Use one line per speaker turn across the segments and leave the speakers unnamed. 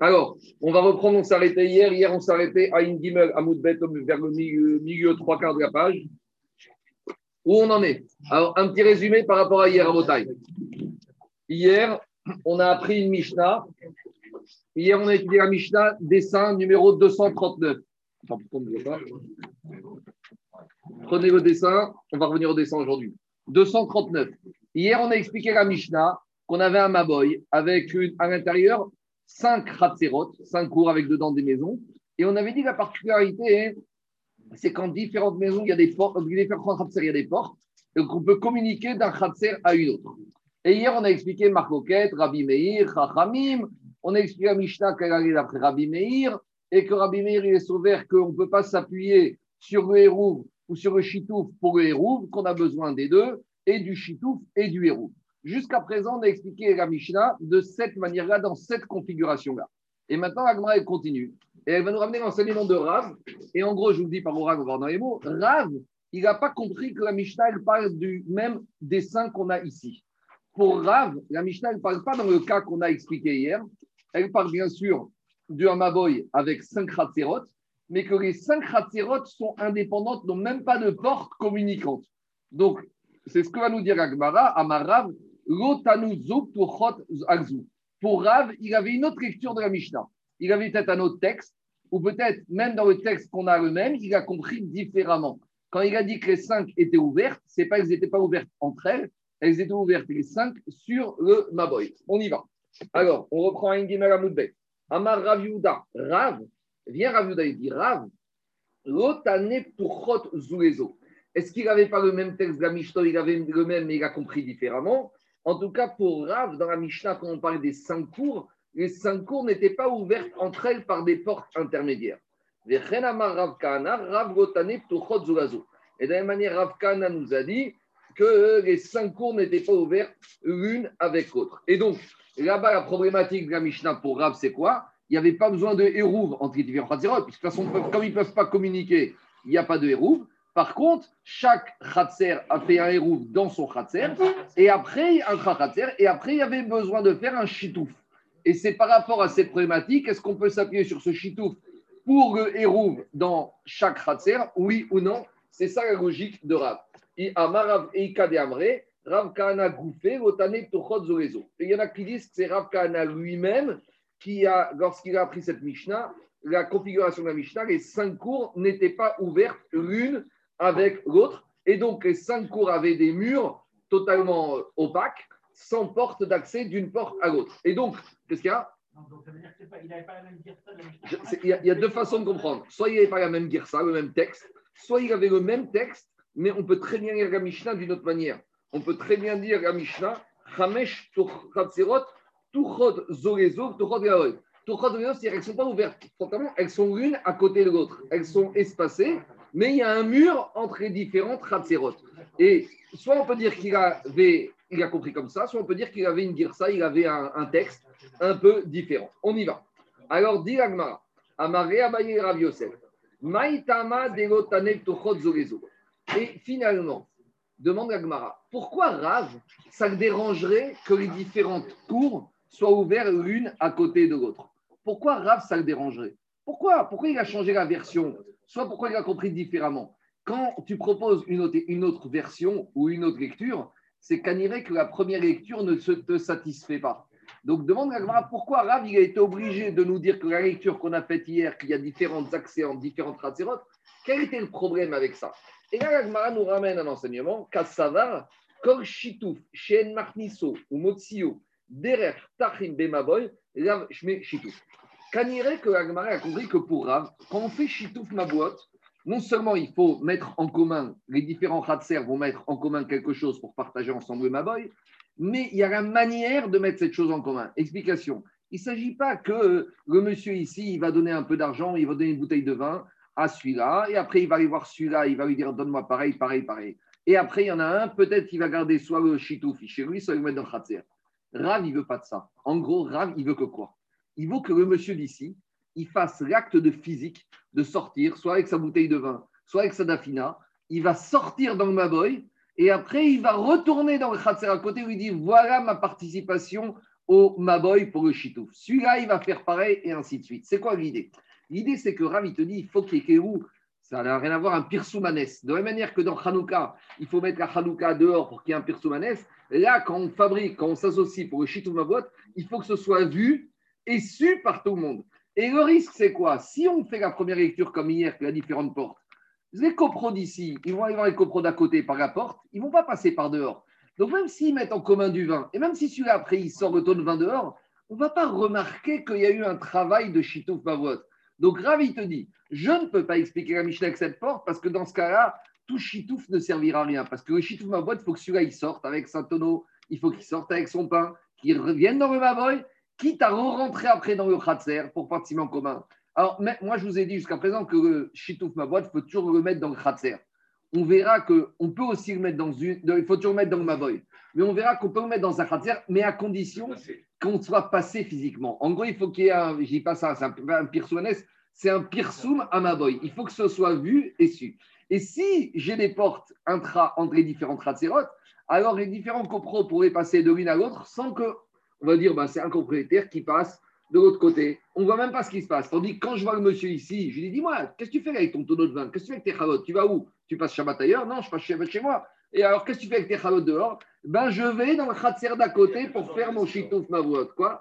Alors, on va reprendre, on arrêté hier. Hier, on arrêté à Ingimel, à Moudbet, vers le milieu, trois quarts de la page. Où on en est? Alors, un petit résumé par rapport à hier à Motaï. Hier, on a appris une Mishnah. Hier, on a étudié la Mishnah, dessin numéro 239. Prenez le dessin, on va revenir au dessin aujourd'hui. 239. Hier, on a expliqué la Mishnah qu'on avait un Maboy avec à l'intérieur 5 Khatserot, 5 cours avec dedans des maisons. Et on avait dit la particularité, c'est qu'en différentes maisons, il y a des portes, il y a des portes, et qu'on peut communiquer d'un Khatser à une autre. Et hier, on a expliqué Marcoquette, Rabbi Meir, Chachamim. On a expliqué à Mishnah qu'elle allait d'après Rabbi Meir et que Rabbi Meir, il est sauvé qu'on ne peut pas s'appuyer sur le Hérouv ou sur le Chitouf pour le Hérouv, qu'on a besoin des deux, et du Chitouf et du Hérouv. Jusqu'à présent, on a expliqué la Mishnah de cette manière-là, dans cette configuration-là. Et maintenant, Agmara, elle continue. Et elle va nous ramener l'enseignement de Rav. Et en gros, je vous dis par oral, on va dans les mots. Rav, il n'a pas compris que la Mishnah, elle parle du même dessin qu'on a ici. Pour Rav, la Mishnah, elle ne parle pas dans le cas qu'on a expliqué hier. Elle parle bien sûr du Hamaboy avec cinq Khatserot, mais que les cinq Khatserot sont indépendantes, n'ont même pas de porte communicante. Donc, c'est ce que va nous dire Agmara, Amarav, pour Rav, il avait une autre lecture de la Mishnah. Il avait peut-être un autre texte, ou peut-être même dans le texte qu'on a le même, il a compris différemment. Quand il a dit que les cinq étaient ouvertes, c'est pas qu'elles n'étaient pas ouvertes entre elles, elles étaient ouvertes les cinq sur le Maboy. On y va. Alors, on reprend un Gimel Amoudbet. Amar Rav Yuda, Rav, viens Rav Yuda, il dit Rav, l'otane. Est-ce qu'il n'avait pas le même texte de la Mishnah, il avait le même, mais il a compris différemment en tout cas, pour Rav, dans la Mishnah, quand on parlait des cinq cours, les cinq cours n'étaient pas ouvertes entre elles par des portes intermédiaires. Et de la même manière, Rav Kana nous a dit que les cinq cours n'étaient pas ouvertes l'une avec l'autre. Et donc, là-bas, la problématique de la Mishnah pour Rav, c'est quoi? Il n'y avait pas besoin de hérouve entre les différents Khatzirot, puisque de toute façon, comme ils ne peuvent pas communiquer, il n'y a pas de hérouve. Par contre, chaque Khatser a fait un hérouf dans son Khatser, et après, un Khatser, et après, il y avait besoin de faire un Chitouf. Et c'est par rapport à cette problématique, est-ce qu'on peut s'appuyer sur ce Chitouf pour le hérouf dans chaque Khatser, oui ou non? C'est ça la logique de Rav. Et Kahana il y en a qui disent que c'est Rav Kahana lui-même qui a, lorsqu'il a appris cette Mishnah, la configuration de la Mishnah, les cinq cours n'étaient pas ouvertes l'une avec l'autre. Et donc, les cinq cours avaient des murs totalement opaques, sans porte d'accès d'une porte à l'autre. Et donc, qu'est-ce qu'il y a? Il y, a, deux façons de comprendre. Soit il n'avait pas la même girsa, le même texte, soit il avait le même texte, mais on peut très bien lire la Mishnah d'une autre manière. On peut très bien dire la Mishnah, Chamesh Tuchot Tuchot Zorezo Tuchot Tuchot c'est-à-dire qu'elles ne sont pas ouvertes elles sont l'une à côté de l'autre. Elles sont espacées, mais il y a un mur entre les différentes Khatserot. Et soit on peut dire qu'il avait, a compris comme ça, soit on peut dire qu'il avait une girsa, il avait un, texte un peu différent. On y va. Alors, dit Agmara, Amare Abaye Rav Yosef, Maïtama Delotane Zorezo. Et finalement, demande Agmara, pourquoi Rav, ça le dérangerait que les différentes cours soient ouvertes l'une à côté de l'autre? Pourquoi Rav, ça le dérangerait? Pourquoi Pourquoi il a changé la version soit pourquoi il a compris différemment. Quand tu proposes une autre, version ou une autre lecture, c'est qu'à que la première lecture ne te satisfait pas. Donc demande à pourquoi Rav il a été obligé de nous dire que la lecture qu'on a faite hier, qu'il y a différents accès en différentes ratzerotes, quel était le problème avec ça? Et là, Agmara nous ramène un enseignement, Kassavar, Kol Shitouf, Shen Marniso, ou Motsio, Derer, Tachim, Bemaboy, Rav Shme Shitouf. Kanire que Agmaré a compris que pour Rav, quand on fait Chitouf Mabouot, non seulement il faut mettre en commun, les différents Khatser vont mettre en commun quelque chose pour partager ensemble le Maboy, mais il y a la manière de mettre cette chose en commun. Explication. Il ne s'agit pas que le monsieur ici, il va donner un peu d'argent, il va donner une bouteille de vin à celui-là, et après il va aller voir celui-là, il va lui dire donne-moi pareil, pareil, pareil. Et après, il y en a un, peut-être qu'il va garder soit le chitouf chez lui, soit va mettre dans le. Rav, il veut pas de ça. En gros, Rav, il veut que quoi? Il vaut que le monsieur d'ici, il fasse l'acte de physique de sortir, soit avec sa bouteille de vin, soit avec sa dafina. Il va sortir dans le Maboy et après, il va retourner dans le Khatser à côté où il dit Voilà ma participation au Maboy pour le Chitouf. Celui-là, il va faire pareil et ainsi de suite. C'est quoi l'idée? L'idée, c'est que Rav, il te dit, il faut qu'il y ait ça n'a rien à voir un pirsoumanès. De la même manière que dans Hanouka, il faut mettre la Hanouka dehors pour qu'il y ait un pirsoumanès, là, quand on fabrique, quand on s'associe pour le Chitouf Mabot, il faut que ce soit vu et su par tout le monde. Et le risque, c'est quoi? Si on fait la première lecture comme hier, que la différentes portes, les copros d'ici, ils vont aller voir les copros d'à côté par la porte, ils ne vont pas passer par dehors. Donc même s'ils mettent en commun du vin, et même si celui-là après il sort le tonne de vin dehors, on ne va pas remarquer qu'il y a eu un travail de Chitouf Mavot. Donc Rav, il te dit, je ne peux pas expliquer la Mishnah avec cette porte parce que dans ce cas-là, tout Chitouf ne servira à rien. Parce que le Chitouf Mavot, il faut que celui-là il sorte avec saint tonneau, il faut qu'il sorte avec son pain, qu'il revienne dans le Mavoy, quitte à re-rentrer après dans le Khatser pour participer en commun. Alors, moi, je vous ai dit jusqu'à présent que le Chitouf Mavot, il faut toujours le mettre dans le Khatser on verra qu'on peut aussi le mettre dans une. Il faut toujours le mettre dans le Mavoy. Mais on verra qu'on peut le mettre dans un khatir, mais à condition qu'on soit passé physiquement. En gros, il faut qu'il y ait un. Je dis pas ça, c'est un, un c'est un pirsoum à Mavoy. Il faut que ce soit vu et su. Et si j'ai des portes intra entre les différentes khatzerotes, alors les différents copros pourraient passer de l'une à l'autre sans que, on va dire, ben, c'est un propriétaire qui passe de l'autre côté. On ne voit même pas ce qui se passe. Tandis que quand je vois le monsieur ici, je lui dis Dis-moi, qu'est-ce que tu fais avec ton tonneau de vin? Qu'est-ce que tu fais avec tes chalotes Tu vas où? Tu passes Shabbat ailleurs? Non, je passe Shabbat chez moi. Et alors, qu'est-ce que tu fais avec tes chalotes dehors? Ben, je vais dans le khatser d'à côté pour faire mon shitouf mavouot. Quoi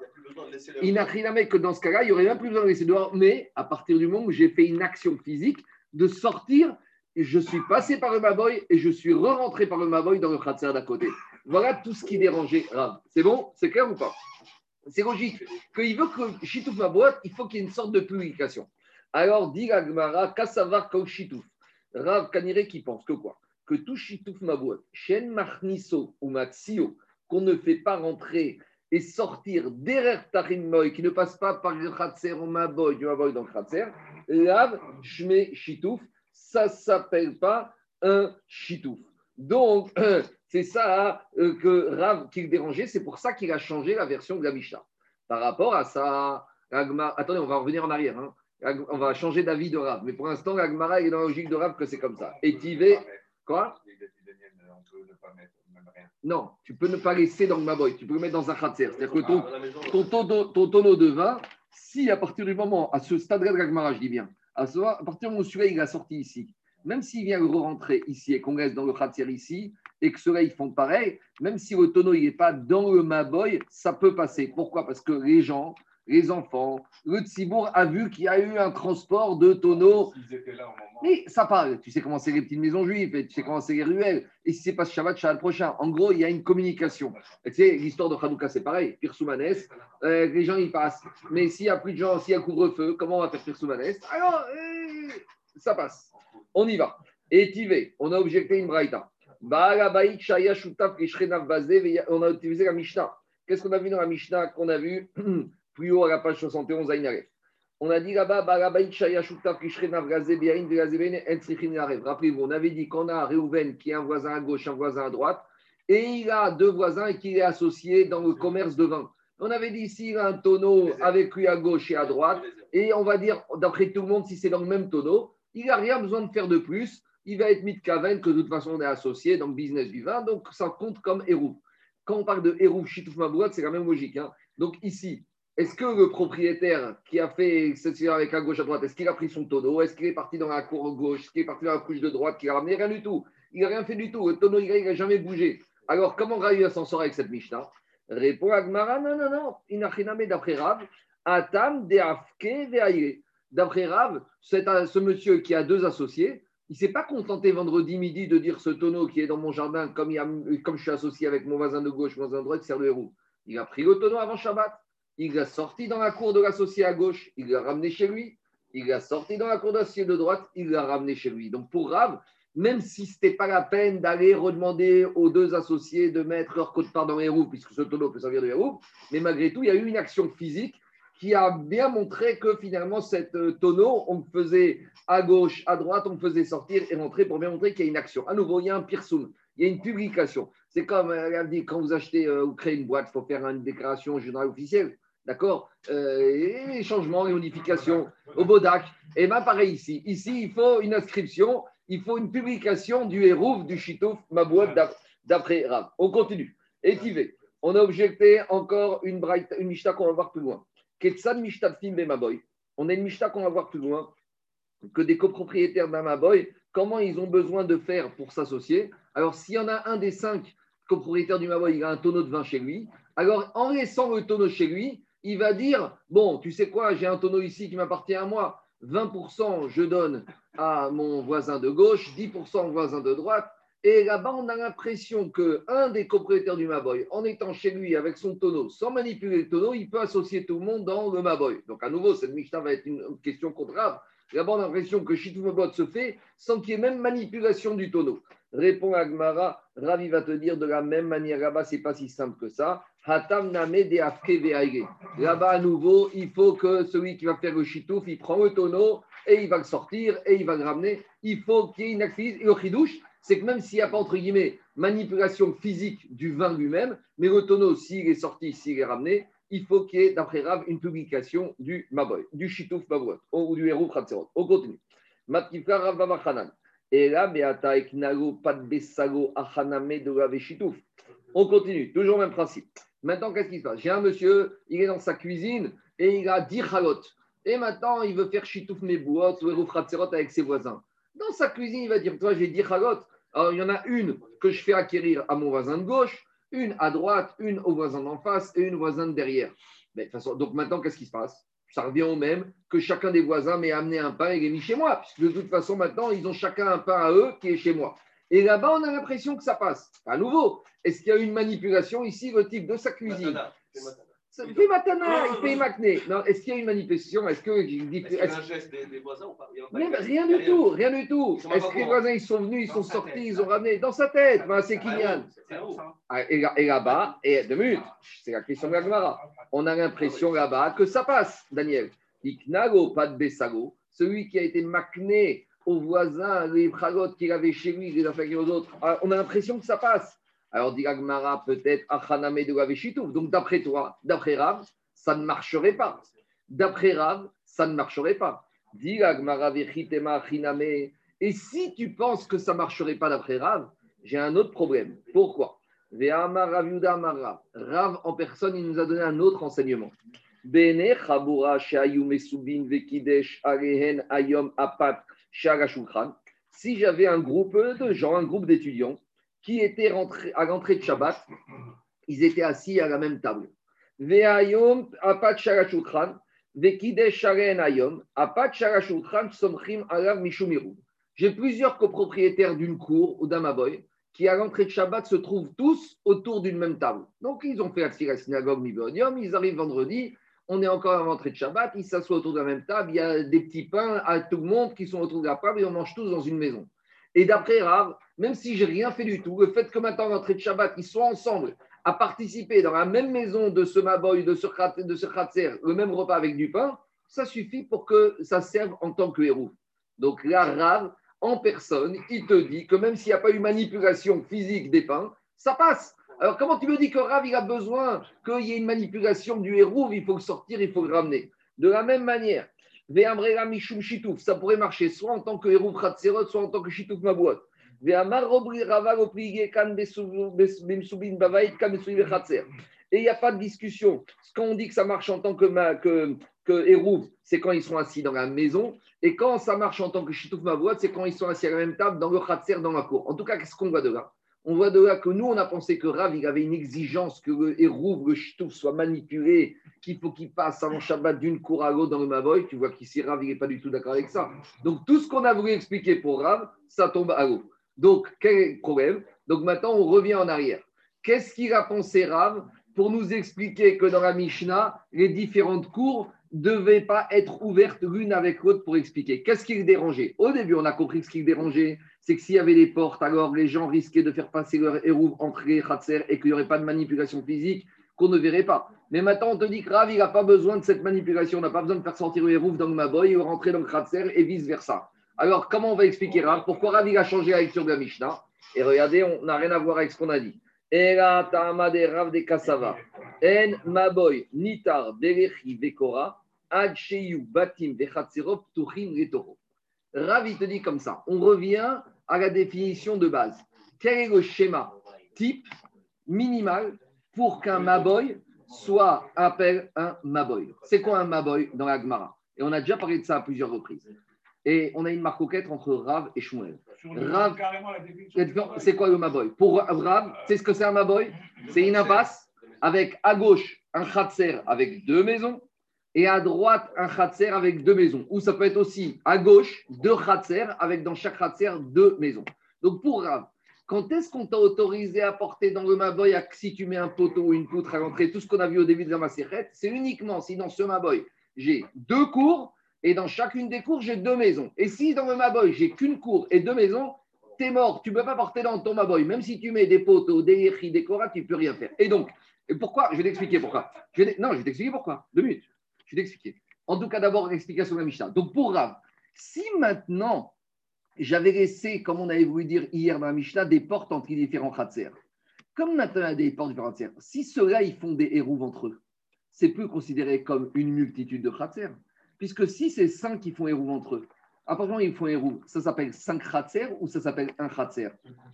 Il n'a rien à que dans ce cas-là, il n'y aurait même plus besoin de laisser dehors. Mais à partir du moment où j'ai fait une action physique de sortir, je suis passé par le Maboy et je suis re-rentré par le Maboy dans le khatser d'à côté. Voilà tout ce qui dérangeait C'est bon? C'est clair ou pas? C'est logique. Qu'il veut que Chitouf boîte, il faut qu'il y ait une sorte de publication. Alors, dit Gmara, Kassavar Chitouf. Rav Kanire qui pense que quoi? Que tout Chitouf boîte, Shen Marniso ou Maxio, qu'on ne fait pas rentrer et sortir derrière Tarim Moy, qui ne passe pas par le Khatser ou Maboy, Maboy dans le Khatser, Lav Shme Chitouf, ça ne s'appelle pas un Chitouf. Donc, c'est ça euh, que Rav qui le dérangeait, c'est pour ça qu'il a changé la version de la Mishnah. Par rapport à ça, attendez, on va revenir en arrière. Hein. On va changer d'avis de Rav. Mais pour l'instant, l'Agmara est dans la logique de Rav que c'est comme ça. Et Tivé, quoi? Non, tu peux ne pas laisser dans le maboy, tu peux le mettre dans un khatser. C'est-à-dire que ton, ton, tonneau de vin, si à partir du moment, à ce stade-là de l'Agmara, je dis bien, à, à partir du moment où celui-là il a sorti ici, même s'il vient re-rentrer ici et qu'on reste dans le khatser ici, et que ceux-là, ils font pareil, même si le tonneau n'est pas dans le Maboy, ça peut passer. Pourquoi? Parce que les gens, les enfants, le Tzibour a vu qu'il y a eu un transport de tonneaux. Mais ça parle. Tu sais comment c'est les petites maisons juives, et tu sais comment c'est les ruelles. Et si c'est pas Shabbat, Shabbat prochain. En gros, il y a une communication. tu sais, l'histoire de Hanouka, c'est pareil. Pirsoumanes, euh, les gens, ils passent. Mais s'il n'y a plus de gens, s'il y a couvre-feu, comment on va faire Pirsoumanes Alors, euh, ça passe. On y va. Et Tivé, on a objecté une braïta. On a utilisé la Mishnah. Qu'est-ce qu'on a vu dans la Mishnah qu'on a vu? Plus haut à la page 71 à On a dit là-bas, Rappelez-vous, on avait dit qu'on a Réhouven qui est un voisin à gauche, un voisin à droite, et il a deux voisins et qu'il est associé dans le commerce de vin. On avait dit ici, il a un tonneau avec lui à gauche et à droite, et on va dire, d'après tout le monde, si c'est dans le même tonneau, il n'a rien besoin de faire de plus il va être mis de Kaven, que de toute façon on est associé dans le business du vin, donc ça compte comme Hérouf. Quand on parle de Hérouf, Chitouf Mabouat, c'est la même logique. Hein. Donc ici, est-ce que le propriétaire qui a fait cette avec à gauche à droite, est-ce qu'il a pris son tonneau? Est-ce qu'il est parti dans la cour gauche? Est-ce qu'il est parti dans la couche de droite Qui a ramené? Rien du tout. Il n'a rien fait du tout. Le tonneau, il n'a jamais bougé. Alors, comment Rav s'en sort avec cette Mishnah? Répond Agmara non, non, non. Il n'a rien d'après Rav. Atam de Afke D'après Rav, ce monsieur qui a deux associés, il ne s'est pas contenté vendredi midi de dire ce tonneau qui est dans mon jardin, comme, comme je suis associé avec mon voisin de gauche, mon voisin de droite, sert de héros. Il a pris le tonneau avant Shabbat, il l'a sorti dans la cour de l'associé à gauche, il l'a ramené chez lui, il l'a sorti dans la cour d'associé de droite, il l'a ramené chez lui. Donc pour Rav, même si ce n'était pas la peine d'aller redemander aux deux associés de mettre leur code part dans les roues, puisque ce tonneau peut servir de héros, mais malgré tout, il y a eu une action physique qui a bien montré que finalement, cette euh, tonneau, on faisait à gauche, à droite, on faisait sortir et rentrer pour bien montrer qu'il y a une action. À nouveau, il y a un pirsoum, il y a une publication. C'est comme, euh, elle dit, quand vous achetez euh, ou créez une boîte, il faut faire une déclaration générale officielle. D'accord? Les changements, les modifications au Bodac. Et bien, pareil ici. Ici, il faut une inscription, il faut une publication du hérouf, du chitouf, ma boîte d'après Rav. On continue. Étivé. On a objecté encore une, une Mishnah qu'on va voir plus loin. Bemaboy. On a une Mishnah qu'on va voir plus loin que des copropriétaires d'un Maboy, comment ils ont besoin de faire pour s'associer. Alors, s'il y en a un des cinq copropriétaires du Maboy, il a un tonneau de vin chez lui, alors en laissant le tonneau chez lui, il va dire Bon, tu sais quoi, j'ai un tonneau ici qui m'appartient à moi, 20% je donne à mon voisin de gauche, 10% au voisin de droite. Et là-bas, on a l'impression qu'un des copropriétaires du Maboy, en étant chez lui avec son tonneau, sans manipuler le tonneau, il peut associer tout le monde dans le Maboy. Donc, à nouveau, cette Mishnah va être une question contraire. Là-bas, on a l'impression que Mabot se fait sans qu'il y ait même manipulation du tonneau. Répond Agmara, Ravi va te dire de la même manière, là-bas, ce n'est pas si simple que ça. Là-bas, à nouveau, il faut que celui qui va faire le chitouf, il prend le tonneau et il va le sortir et il va le ramener. Il faut qu'il y ait une activité. Et le c'est que même s'il n'y a pas, entre guillemets, manipulation physique du vin lui-même, mais le tonneau, s'il est sorti, s'il est ramené, il faut qu'il y ait, d'après Rav, une publication du Maboy, du Shitouf Maboy, ou du Hérouf Khatserot. On continue. Matkifra Rav. Et là, Beata Eknago, Pat Besago, Achaname de Rav Shitouf. On continue, toujours le même principe. Maintenant, qu'est-ce qui se passe? J'ai un monsieur, il est dans sa cuisine et il a 10 halot. Et maintenant, il veut faire Shitouf Mebouot ou Hérouf Khatserot avec ses voisins. Dans sa cuisine, il va dire Toi, j'ai 10 halot. Alors, il y en a une que je fais acquérir à mon voisin de gauche une à droite, une au voisin d'en face et une au voisin de derrière. Mais, donc maintenant, qu'est-ce qui se passe? Ça revient au même que chacun des voisins m'ait amené un pain et l'ait mis chez moi, puisque de toute façon, maintenant, ils ont chacun un pain à eux qui est chez moi. Et là-bas, on a l'impression que ça passe. À nouveau, est-ce qu'il y a une manipulation ici, le type de sa cuisine? Matana, makné. Non, est-ce qu'il y a une manipulation Est-ce que.
Est-ce qu'il y a un geste des, voisins ou pas?
Rien du tout, rien du tout. Est-ce que les voisins, ils sont venus, ils sont sortis, ils ont ramené? Dans sa tête C'est Kinyan. Ah, et là-bas, et deux minutes, c'est la question de la Gemara. On a l'impression là-bas que ça passe, Daniel. Iknago, pas de Bessago, celui qui a été makné aux voisins, les pragotes qu'il avait chez lui, les affaires aux autres, ah, on a l'impression que ça passe. Alors, dit Agmara, peut-être Achaname de. Donc, d'après toi, d'après Rav, ça ne marcherait pas. D'après Rav, ça ne marcherait pas. Dit Agmara, Achiname. Et si tu penses que ça ne marcherait pas d'après Rav, j'ai un autre problème. Pourquoi? Rav en personne, il nous a donné un autre enseignement. Bene Chabura Mesubin Vekidesh Arehen Ayom Apat Si j'avais un groupe de gens, un groupe d'étudiants qui étaient rentrés à l'entrée de Shabbat, ils étaient assis à la même table. J'ai plusieurs copropriétaires d'une cour ou d'un maboy qui, à l'entrée de Shabbat, se trouvent tous autour d'une même table. Donc, ils ont fait la synagogue Mibonium, ils arrivent vendredi, on est encore à l'entrée de Shabbat, ils s'assoient autour de la même table, il y a des petits pains à tout le monde qui sont autour de la table et on mange tous dans une maison. Et d'après Rav, même si j'ai rien fait du tout, le fait que maintenant, l'entrée de Shabbat, ils soient ensemble à participer dans la même maison de ce Maboy, de ce, de ce Khatser, le même repas avec du pain, ça suffit pour que ça serve en tant que héros. Donc là, Rav, en personne, il te dit que même s'il n'y a pas eu manipulation physique des pains, ça passe. Alors comment tu me dis que Rav, il a besoin qu'il y ait une manipulation du héros, il faut le sortir, il faut le ramener De la même manière, ça pourrait marcher soit en tant que Hérouv Khatserot, soit en tant que Shitouf Mabouot. Et il n'y a pas de discussion. Quand on dit que ça marche en tant que, que c'est quand ils sont assis dans la maison. Et quand ça marche en tant que Shitouf Mabouot, c'est quand ils sont assis à la même table dans le Khatser, dans la cour. En tout cas, qu'est-ce qu'on voit de là? On voit de là que nous, on a pensé que Rav, il avait une exigence que le hérouve, le ch'touf soit manipulé, qu'il faut qu'il passe avant Shabbat d'une cour à l'autre dans le Mavoy. Tu vois qu'ici, Rav, il n'est pas du tout d'accord avec ça. Donc, tout ce qu'on a voulu expliquer pour Rav, ça tombe à l'eau. Donc, quel problème? Donc, maintenant, on revient en arrière. Qu'est-ce qu'il a pensé Rav pour nous expliquer que dans la Mishnah, les différentes cours devaient pas être ouvertes l'une avec l'autre pour expliquer? Qu'est-ce qui le dérangeait? Au début, on a compris ce qui le dérangeait c'est que s'il y avait des portes, alors les gens risquaient de faire passer leur hérouve entre les khatser et qu'il n'y aurait pas de manipulation physique qu'on ne verrait pas. Mais maintenant, on te dit que Rav, n'a pas besoin de cette manipulation, on n'a pas besoin de faire sortir le hérouve dans le maboy ou rentrer dans le khatser et vice-versa. Alors, comment on va expliquer Rav Pourquoi Rav, a changé de la Mishnah? Et regardez, on n'a rien à voir avec ce qu'on a dit. Rav de Kasava. En maboy, nitar, vekora, batim, Rav, il te dit comme ça. On revient à la définition de base. Quel est le schéma type minimal pour qu'un Maboy soit appelé un Maboy? C'est quoi un Maboy dans la Gemara? Et on a déjà parlé de ça à plusieurs reprises. Et on a une marcoquette entre Rav et Shmuel. Rav, c'est quoi le Maboy? Pour Rav, c'est ce que c'est un Maboy? C'est une impasse avec à gauche un Khatser avec deux maisons et à droite un Khatser avec deux maisons. Ou ça peut être aussi à gauche deux Khatser avec dans chaque Khatser deux maisons. Donc pour Rav, quand est-ce qu'on t'a autorisé à porter dans le Maboy si tu mets un poteau ou une poutre à l'entrée, tout ce qu'on a vu au début de la Maserhet, c'est uniquement si dans ce Maboy, j'ai deux cours et dans chacune des cours, j'ai deux maisons. Et si dans le Maboy, j'ai qu'une cour et deux maisons, t'es mort. Tu ne peux pas porter dans ton Maboy. Même si tu mets des poteaux, des yéchis, des koras, tu ne peux rien faire. Et donc, et pourquoi? Je vais t'expliquer pourquoi. Non, je vais t'expliquer pourquoi. Deux minutes. Je vais t'expliquer. En tout cas, d'abord, l'explication de la Mishnah. Donc, pour Rav, si maintenant j'avais laissé, comme on avait voulu dire hier dans la Mishnah, des portes entre les différents khatser. Comme maintenant il y a des portes différentes, si ceux-là, ils font des hérouves entre eux, c'est plus considéré comme une multitude de khatser. Puisque si c'est cinq qui font hérouve entre eux, apparemment ils font hérouve, ça s'appelle cinq khatser ou ça s'appelle un khatser?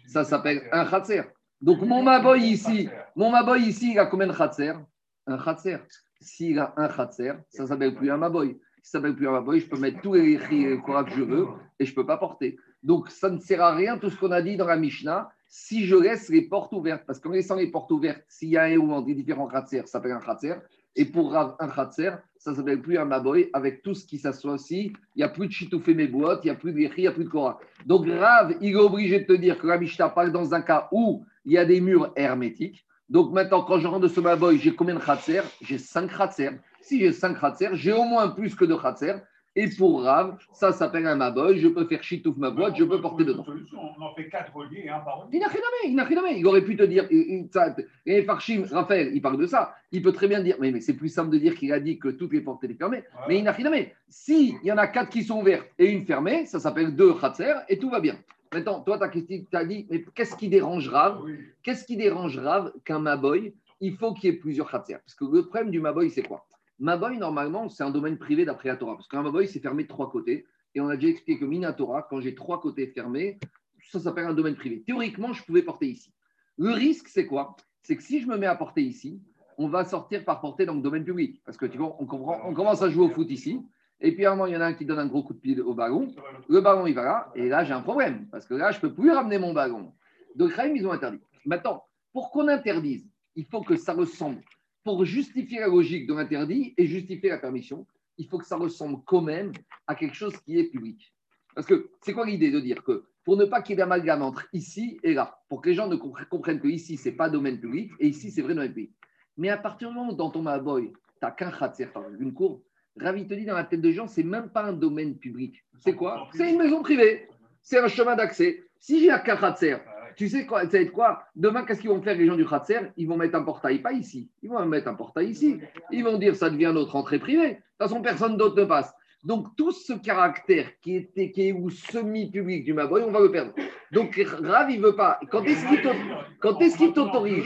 Ça s'appelle un khatser. Donc mon maboy ici, mon maboy ici, il a combien de khatser? Un khatser. S'il a un khatser, ça s'appelle plus un maboy si ça ne s'appelle plus un maboy, je peux mettre tous les quoi que je veux et je ne peux pas porter. Donc, ça ne sert à rien tout ce qu'on a dit dans la Mishnah si je laisse les portes ouvertes. Parce qu'en laissant les portes ouvertes, s'il y a un ou des différents khatser, ça s'appelle un khatser. Et pour un khatser, ça ne s'appelle plus un maboy avec tout ce qui s'associe. Il n'y a plus de chitoufé mes boîtes, il n'y a plus de il n'y a plus de Korah. Donc, Rav, il est obligé de te dire que la Mishnah parle dans un cas où il y a des murs hermétiques. Donc, maintenant, quand je rentre de ce maboy, j'ai combien de khatser? J'ai cinq khatser. Si j'ai 5 khatser, j'ai au moins plus que 2 khatser. Et pour Rav, ça s'appelle un maboy, je peux faire chitouf ma boîte, je peux porter dedans.
On en fait 4 reliés, un par
Il n'a rien il n'a rien Il aurait pu te dire, et Farshim, Raphaël, il parle de ça. Il peut très bien dire, mais, mais c'est plus simple de dire qu'il a dit que toutes les portes étaient fermées. Mais il n'a rien Si il y en a 4 qui sont ouvertes et une fermée, ça s'appelle 2 khatser et tout va bien. Maintenant, toi, tu as dit, mais qu'est-ce qui dérange Rav Qu'est-ce qui dérange Rav qu'un maboy Il faut qu'il y ait plusieurs khatser. Parce que le problème du maboy, c'est quoi? Maboy, normalement, c'est un domaine privé d'après la Torah. Parce qu'un Maboy, c'est fermé de trois côtés. Et on a déjà expliqué que Minatora, quand j'ai trois côtés fermés, ça s'appelle un domaine privé. Théoriquement, je pouvais porter ici. Le risque, c'est quoi? C'est que si je me mets à porter ici, on va sortir par porter dans le domaine public. Parce que tu vois, on, on commence à jouer au foot ici. Et puis à un moment, il y en a un qui donne un gros coup de pied au ballon. Le ballon, il va là. Et là, j'ai un problème. Parce que là, je ne peux plus ramener mon ballon. Donc, Raïm, ils ont interdit. Maintenant, pour qu'on interdise, il faut que ça ressemble pour justifier la logique de l'interdit et justifier la permission, il faut que ça ressemble quand même à quelque chose qui est public. Parce que c'est quoi l'idée de dire que pour ne pas qu'il y ait d'amalgame entre ici et là, pour que les gens ne comprennent que ici, ce n'est pas domaine public et ici, c'est vrai domaine public. Mais à partir du moment où dans ton Maboy, tu n'as qu'un khatser, une cour, Ravi te dit dans la tête des gens, c'est même pas un domaine public. C'est quoi C'est une maison privée. C'est un chemin d'accès. Si j'ai un khatser, tu sais quoi, ça va être quoi? Demain, qu'est-ce qu'ils vont faire les gens du Khatser? Ils vont mettre un portail, pas ici. Ils vont mettre un portail ici. Ils vont dire ça devient notre entrée privée. De toute façon, personne d'autre ne passe. Donc, tout ce caractère qui, était, qui est ou semi-public du Maboy, on va le perdre. Donc, Rav, il ne veut pas. Quand est-ce qu'il t'autorise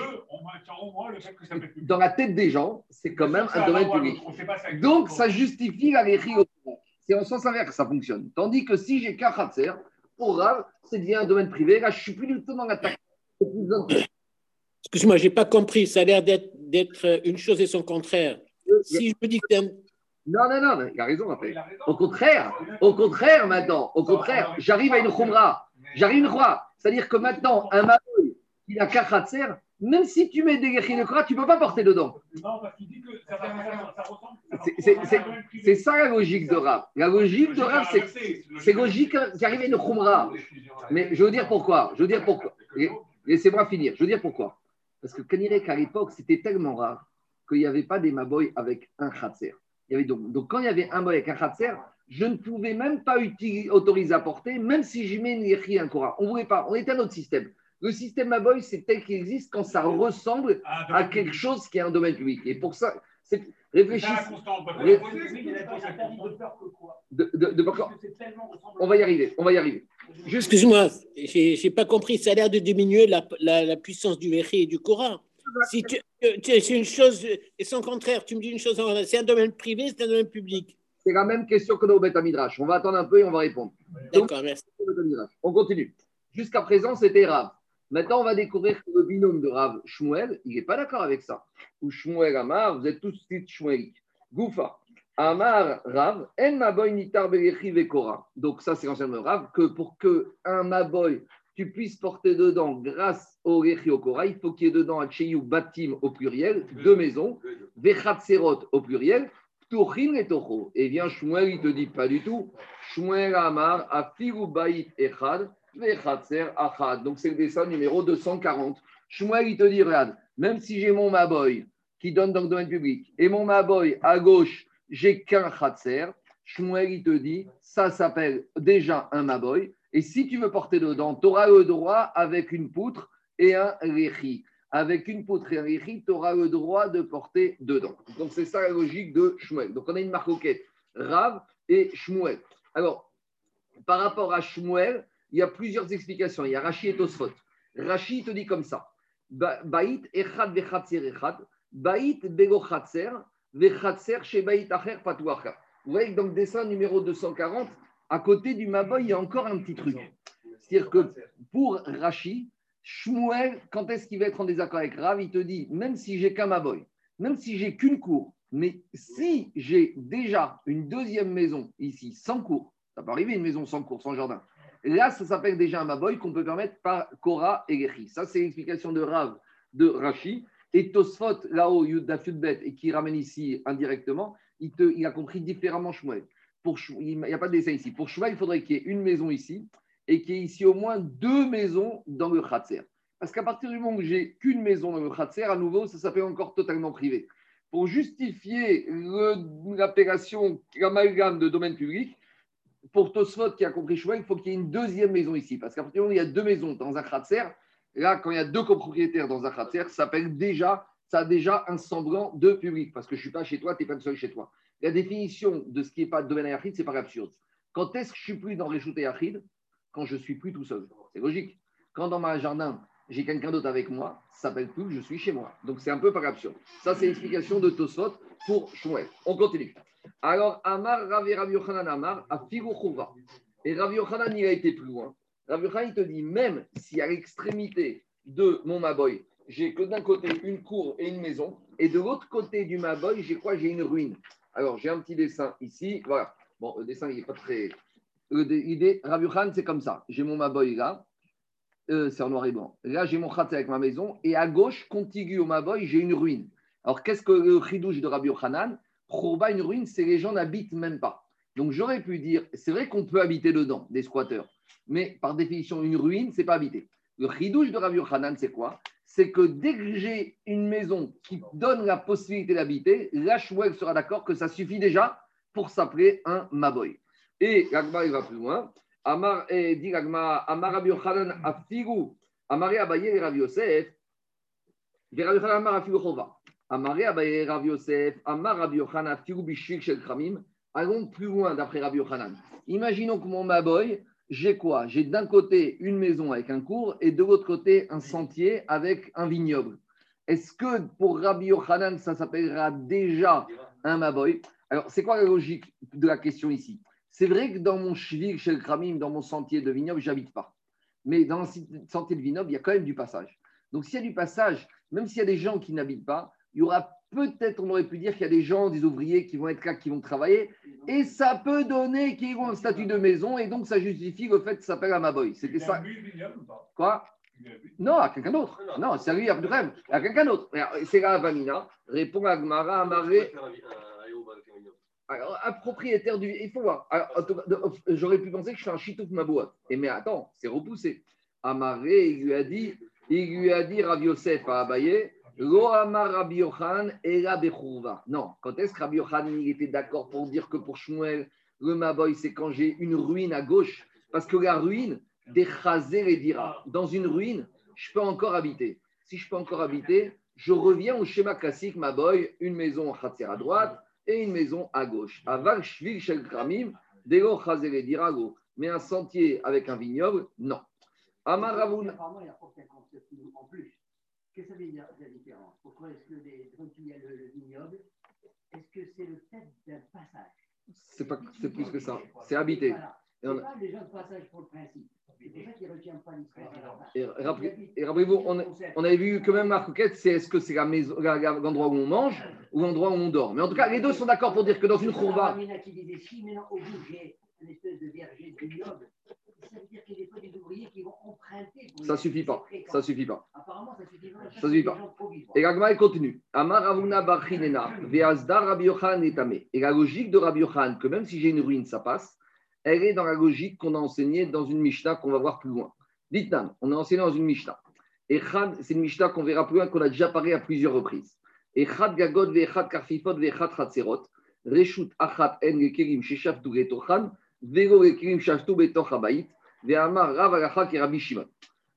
Dans la tête des gens, c'est quand même un domaine public. Donc, ça justifie la C'est en sens inverse que ça fonctionne. Tandis que si j'ai qu'un Khatser, pour Rav, c'est devient un domaine privé. Là, je ne suis plus du tout dans l'attaque.
Excuse-moi, je n'ai pas compris. Ça a l'air d'être une chose et son contraire. Si je me dis que un...
Non, non, non, il a raison après. Au contraire, au contraire maintenant, au contraire, j'arrive à une khumra. J'arrive à une khumra. C'est-à-dire que maintenant, un maboy, il a khatser, même si tu mets des guerriers de Kora, tu ne peux pas porter dedans. Non, parce qu'il dit que ça, ressemble. C'est ça la logique de Rav. La logique de Rav, c'est logique qui arrive à une Khumra. Mais je veux dire pourquoi. Je veux dire pourquoi. Laissez-moi finir. Je veux dire pourquoi. Parce que qu'à l'époque, c'était tellement rare qu'il n'y avait pas des Maboy avec un Khatser. Il y avait donc, donc, quand il y avait un Maboy avec un Khatser, je ne pouvais même pas autoriser à porter, même si j'y mets une un Kora. On ne voulait pas. On était un autre système. Le système Maboy, c'est tel qu'il existe quand ça ressemble à quelque chose qui est un domaine public. Et pour ça, c'est réfléchissez. On va y arriver. On va y arriver.
Excuse-moi, je n'ai pas compris. Ça a l'air de diminuer la, la, puissance du Véché et du Coran. Si tu, c'est une chose, et son contraire, tu me dis une chose, c'est un domaine privé, c'est un domaine public.
C'est la même question que dans Midrash. On va attendre un peu et on va répondre.
D'accord, merci.
On continue. Jusqu'à présent, c'était rare. Maintenant, on va découvrir que le binôme de Rav Shmuel, il n'est pas d'accord avec ça. Ou Shmuel Amar, vous êtes tous titres Shmueliques. Goufa. Amar Rav, En Maboy Nitar Vekora. Donc, ça, c'est l'ancien de Rav, que pour que un Maboy, tu puisses porter dedans grâce au Rechi au Kora, il faut qu'il y ait dedans un Cheyu Batim au pluriel, deux maisons, Vechatserot au pluriel, Tuchin et Toho. Et vient Shmuel, il te dit pas du tout. Shmuel donc c'est le dessin numéro 240. Shmuel, il te dit, regarde, même si j'ai mon Maboy qui donne dans le domaine public et mon Maboy à gauche, j'ai qu'un Khatser, Shmuel, il te dit, ça s'appelle déjà un Maboy. Et si tu veux porter dedans, tu auras le droit avec une poutre et un Rechi. Avec une Rechi, tu auras le droit de porter dedans. Donc c'est ça la logique de Shmuel. Donc on a une marcoquette, Rav et Shmuel. Alors, par rapport à Shmuel, il y a plusieurs explications. Il y a Rashi et Tosfot. Rashi te dit comme ça. Baït echad echad. Baït acher. Vous voyez que dans le dessin numéro 240, à côté du Maboy, il y a encore un petit truc. C'est-à-dire que pour Rashi, Shmuel, quand est-ce qu'il va être en désaccord avec Rav? Il te dit, même si j'ai qu'un Maboy, même si j'ai qu'une cour, mais si j'ai déjà une deuxième maison ici sans cour, ça peut arriver une maison sans cour, sans jardin, Là, ça s'appelle déjà un maboy qu'on peut permettre par Korah et Gechi. Ça, c'est l'explication de Rav de Rashi. Et Tosfot, là-haut, Yudafudbet, et qui ramène ici indirectement, il, te, il a compris différemment Shmuel. Pour, il n'y a pas de dessin ici. Pour Shmuel, il faudrait qu'il y ait une maison ici et qu'il y ait ici au moins deux maisons dans le Khatser. Parce qu'à partir du moment où j'ai qu'une maison dans le Khatser, à nouveau, ça s'appelle encore totalement privé. Pour justifier l'appellation amalgame de domaine public, pour Tosfot qui a compris Shmuel, il faut qu'il y ait une deuxième maison ici. Parce qu'à partir du moment où il y a deux maisons dans un khatser, là, quand il y a deux copropriétaires dans un khatser, ça s'appelle déjà, ça a déjà un semblant de public. Parce que je ne suis pas chez toi, tu n'es pas seul chez toi. La définition de ce qui n'est pas de domaine Yachid, c'est pas absurde. Quand est-ce que je suis plus dans Réchouté Yachid Quand je suis plus tout seul. C'est logique. Quand dans ma jardin, j'ai quelqu'un d'autre avec moi, ça s'appelle plus je suis chez moi. Donc c'est un peu par absurde. Ça, c'est l'explication de Tosfot pour Shmuel. On continue. Alors, Amar, Rav Rav Yochanan Amar, a Chouva. Et Rav Yochanan, il a été plus loin. Rav Yochanan, il te dit, même si à l'extrémité de mon Maboy, j'ai que d'un côté une cour et une maison, et de l'autre côté du Maboy, j'ai quoi? J'ai une ruine. Alors, j'ai un petit dessin ici. Voilà. Bon, le dessin, il n'est pas très. L'idée, Rav Yochanan, c'est comme ça. J'ai mon Maboy là. Euh, c'est en noir et blanc. Là, j'ai mon khatz avec ma maison. Et à gauche, contigu au Maboy, j'ai une ruine. Alors, qu'est-ce que le chidouche de Rabbi Yochanan? Khourba, une ruine, c'est les gens n'habitent même pas. Donc j'aurais pu dire, c'est vrai qu'on peut habiter dedans, des squatteurs, mais par définition, une ruine, c'est pas habiter. Le chidouche de Rabbi Hanan, c'est quoi? C'est que dès que j'ai une maison qui donne la possibilité d'habiter, la sera d'accord que ça suffit déjà pour s'appeler un Maboy. Et l'Agma, il va plus loin. Amar, et dit l'Agma, Amar Rabbi Hanan afigu, Amar Abaye Rabbi Yosef, Rabbi Hanan Amar afigu chova. Amar Rav Yosef, Amar Rabbi Yochanan, Shel Kramim. Allons plus loin d'après Rabbi Yochanan. Imaginons que mon Maboy, j'ai quoi? J'ai d'un côté une maison avec un cours et de l'autre côté un sentier avec un vignoble. Est-ce que pour Rabbi Yochanan, ça s'appellera déjà un Maboy? Alors, c'est quoi la logique de la question ici? C'est vrai que dans mon Shvil Shel Kramim, dans mon sentier de vignoble, j'habite pas. Mais dans le sentier de vignoble, il y a quand même du passage. Donc, s'il y a du passage, même s'il y a des gens qui n'habitent pas, il y aura peut-être, on aurait pu dire qu'il y a des gens, des ouvriers qui vont être là, qui vont travailler, et ça peut donner qu'ils ont un statut de maison, et donc ça justifie le fait que ça s'appelle un Maboy. C'était ça. Quoi? Non, à quelqu'un d'autre. Non, c'est lui, Abdurem, à quelqu'un d'autre. C'est là, Vanina, répond à Gmara, Amaré. Alors, un propriétaire du. Il faut voir. J'aurais pu penser que je fais un chitouf boîte. Et mais attends, c'est repoussé. Amaré, il lui a dit, il lui a dit Rav Yosef à Abaye, non, quand est-ce que Rabbi Yochan était d'accord pour dire que pour Shmuel, le Maboy, c'est quand j'ai une ruine à gauche? Parce que la ruine, des les dira. Dans une ruine, je peux encore habiter. Si je peux encore habiter, je reviens au schéma classique Maboy, une maison à droite et une maison à gauche. Aval Shvil Kramim, Dego les dira Mais un sentier avec un vignoble, non. Amaravun.
En plus. Qu'est-ce que ça veut dire la différence? Pourquoi est-ce que les, quand il y a le, vignoble, est-ce que c'est le fait d'un passage?
C'est pas, c'est plus que ça. C'est habité.
Voilà. C'est pas déjà de passage pour le principe. C'est pour ça qu'il ne retient pas l'histoire. à la fin.
Et rappelez- et rappelez-vous, on, on avait vu que même coquette, c'est est-ce que c'est la maison, l'endroit où on mange ou l'endroit où on dort. Mais en tout cas, les deux sont d'accord pour dire que dans une courba,
Ramina qui disait si maintenant au bout j'ai une espèce de verger de vignoble, ça veut dire qu'il y a des fois des ouvriers qui vont emprunter. pour
ça
les-
suffit pas. Ça suffit pas.
Apparemment, ça suffit pas.
Ça suffit pas. Et elle continue. Amar Ravuna Barchinena, Veazda Rabbi Yochan et Tamé. Et la logique de Rabbi Yochan, que même si j'ai une ruine, ça passe, elle est dans la logique qu'on a enseignée dans une Mishnah qu'on va voir plus loin. Dites-nam, on a enseigné dans une Mishnah. Et Chad, c'est une Mishnah qu'on verra plus loin, qu'on a déjà parlé à plusieurs reprises. Et Chad Betoch Rav Shimon.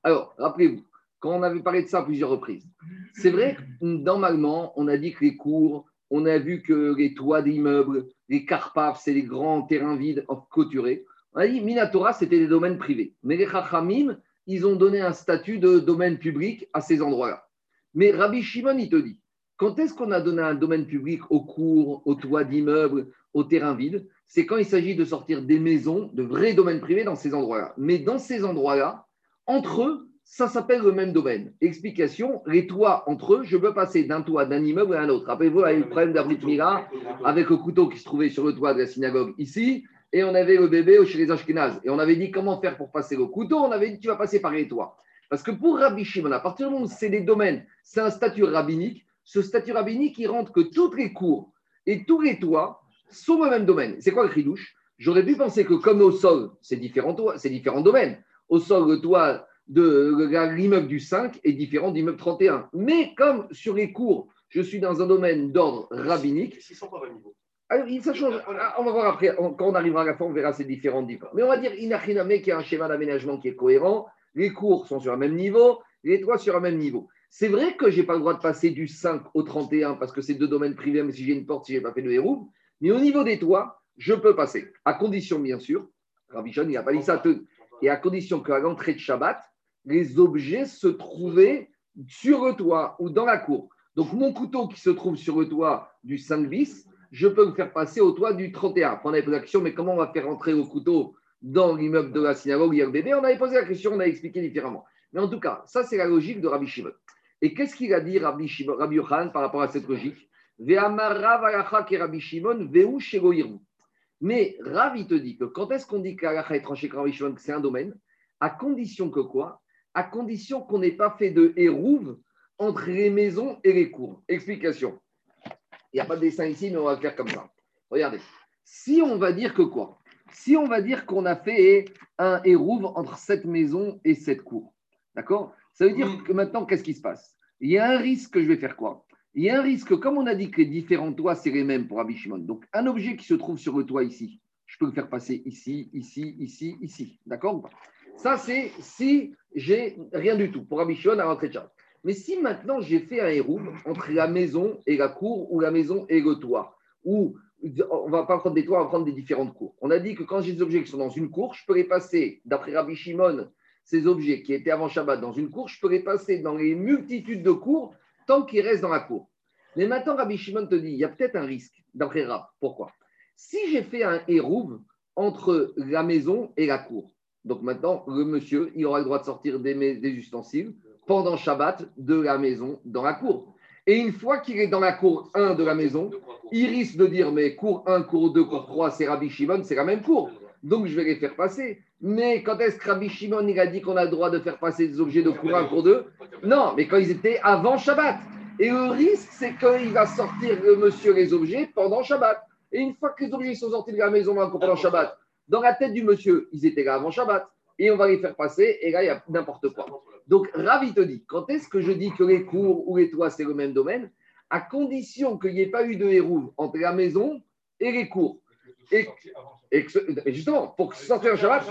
Alors, rappelez-vous, quand on avait parlé de ça à plusieurs reprises, c'est vrai normalement, on a dit que les cours, on a vu que les toits d'immeubles, les carpaves, c'est les grands terrains vides clôturés. On a dit Minatora, c'était des domaines privés. Mais les Chachamim, ils ont donné un statut de domaine public à ces endroits-là. Mais Rabbi Shimon, il te dit, quand est-ce qu'on a donné un domaine public aux cours, aux toits d'immeubles, aux terrains vides C'est quand il s'agit de sortir des maisons, de vrais domaines privés dans ces endroits-là. Mais dans ces endroits-là, entre eux, ça s'appelle le même domaine. Explication, les toits entre eux, je peux passer d'un toit d'un immeuble à un autre. Rappelez-vous, avec le problème d'Abrit Mira, avec le couteau qui se trouvait sur le toit de la synagogue ici, et on avait le bébé chez les Ashkenazes. Et on avait dit comment faire pour passer le couteau, on avait dit tu vas passer par les toits. Parce que pour Rabbi Shimon, à partir du moment où c'est des domaines, c'est un statut rabbinique, ce statut rabbinique, il rentre que toutes les cours et tous les toits sont le même domaine. C'est quoi le chidouche? J'aurais pu penser que comme au sol, c'est différents, toits- c'est différents domaines. Au sol, le toit de l'immeuble du 5 est différent de l'immeuble 31. Mais comme sur les cours, je suis dans un domaine d'ordre rabbinique,
S'ils sont pas au même niveau.
alors, il- ça change. Ah, On va voir après. On- Quand on arrivera à la fin, on verra ces différentes différences. Mais on va dire Inachiname, qui est un schéma d'aménagement qui est cohérent. Les cours sont sur un même niveau, les toits sur un même niveau. C'est vrai que je n'ai pas le droit de passer du 5 au 31 parce que c'est deux domaines privés, mais si j'ai une porte, si je n'ai pas fait de verrou. Mais au niveau des toits, je peux passer. À condition, bien sûr, Rabbi Shon, il n'a pas dit ça, et à condition qu'à l'entrée de Shabbat, les objets se trouvaient sur le toit ou dans la cour. Donc, mon couteau qui se trouve sur le toit du 5 bis, je peux le faire passer au toit du 31. Après, on avait posé la question, mais comment on va faire entrer le couteau dans l'immeuble de la synagogue bébé? On avait posé la question, on a expliqué différemment. Mais en tout cas, ça, c'est la logique de Rabbi Shimon. Et qu'est-ce qu'il a dit Rabbi, Shimon, Rabbi Yochanan par rapport à cette logique? Mais Rav, il te dit que quand est-ce qu'on dit que l'alacha est que c'est un domaine À condition que quoi? À condition qu'on n'ait pas fait de hérouve entre les maisons et les cours. Explication. Il n'y a pas de dessin ici, mais on va le faire comme ça. Regardez. Si on va dire que quoi? Si on va dire qu'on a fait un hérouve entre cette maison et cette cour, d'accord? Ça veut dire que maintenant, qu'est-ce qui se passe? Il y a un risque que je vais faire quoi? Il y a un risque, comme on a dit que les différents toits, c'est les mêmes pour Rabbi Shimon. Donc, un objet qui se trouve sur le toit ici, je peux le faire passer ici, ici, ici, ici. D'accord Ça, c'est si j'ai rien du tout pour Rabbi Shimon à l'entrée de charge. Mais si maintenant j'ai fait un hérouve entre la maison et la cour ou la maison et le toit, ou on va pas prendre des toits, on va prendre des différentes cours. On a dit que quand j'ai des objets qui sont dans une cour, je peux les passer, d'après Rabbi Shimon, ces objets qui étaient avant Shabbat dans une cour, je peux les passer dans les multitudes de cours tant qu'ils restent dans la cour. Mais maintenant, Rabbi Shimon te dit, il y a peut-être un risque, d'après Rab. Pourquoi? Si j'ai fait un hérouve entre la maison et la cour, donc maintenant, le monsieur, il aura le droit de sortir des, ustensiles pendant Shabbat de la maison dans la cour. Et une fois qu'il est dans la cour 1 de la maison, il risque de dire mais cours 1, cours 2, cours 3, c'est Rabbi Shimon, c'est la même cour. Donc je vais les faire passer. Mais quand est-ce que Rabbi Shimon il a dit qu'on a le droit de faire passer des objets de cours 1, cours 2 Non, mais quand ils étaient avant Shabbat. Et le risque, c'est qu'il va sortir le monsieur les objets pendant Shabbat. Et une fois que les objets sont sortis de la maison pendant Shabbat, dans la tête du monsieur, ils étaient là avant Shabbat. Et on va les faire passer, et là, il y a n'importe quoi. Donc, Ravi te dit, quand est-ce que je dis que les cours ou les toits, c'est le même domaine? À condition qu'il n'y ait pas eu de hérouve entre la maison et les cours. Et, et que ce- et justement, pour sortir un Shabbat,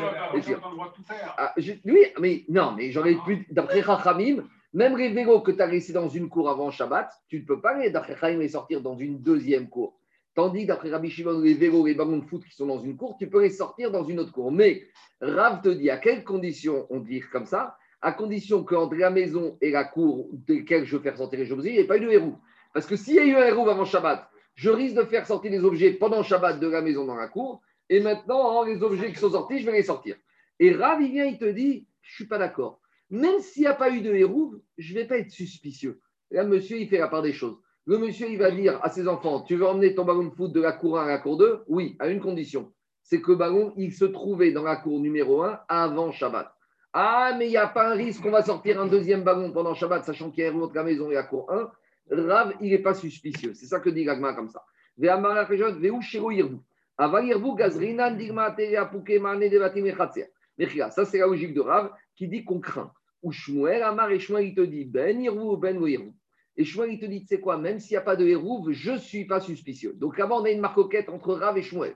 ah, oui, mais non, mais j'aurais pu, d'après Chachamim, même les vélos que tu as laissés dans une cour avant Shabbat, tu ne peux pas les, d'après Chachamim, les sortir dans une deuxième cour. Tandis d'après Rabbi Shimon, les vélos, les ballons de foot qui sont dans une cour, tu peux les sortir dans une autre cour. Mais Rav te dit à quelles conditions on dit comme ça À condition qu'entre la maison et la cour desquelles je veux faire sortir les objets, il n'y ait pas eu de héros. Parce que s'il y a eu un héros avant Shabbat, je risque de faire sortir les objets pendant Shabbat de la maison dans la cour. Et maintenant, hein, les objets qui sont sortis, je vais les sortir. Et Rav, il vient, il te dit, je ne suis pas d'accord. Même s'il n'y a pas eu de hérouve, je ne vais pas être suspicieux. Là, monsieur, il fait la part des choses. Le monsieur, il va dire à ses enfants, tu veux emmener ton ballon de foot de la cour 1 à la cour 2 Oui, à une condition. C'est que le ballon, il se trouvait dans la cour numéro 1 avant Shabbat. Ah, mais il n'y a pas un risque qu'on va sortir un deuxième ballon pendant Shabbat, sachant qu'il y a un autre la maison et la cour 1. Rav, il n'est pas suspicieux. C'est ça que dit Gagma comme ça. Ça, c'est la logique de Rav qui dit qu'on craint. Ou Shmuel, Amar et Shmuel, il te dit Ben Irvou, Ben Irvou. Et Shmuel, il te dit, tu sais quoi, même s'il n'y a pas de Hérouv, je ne suis pas suspicieux. Donc avant, on a une marcoquette entre Rav et Shmuel.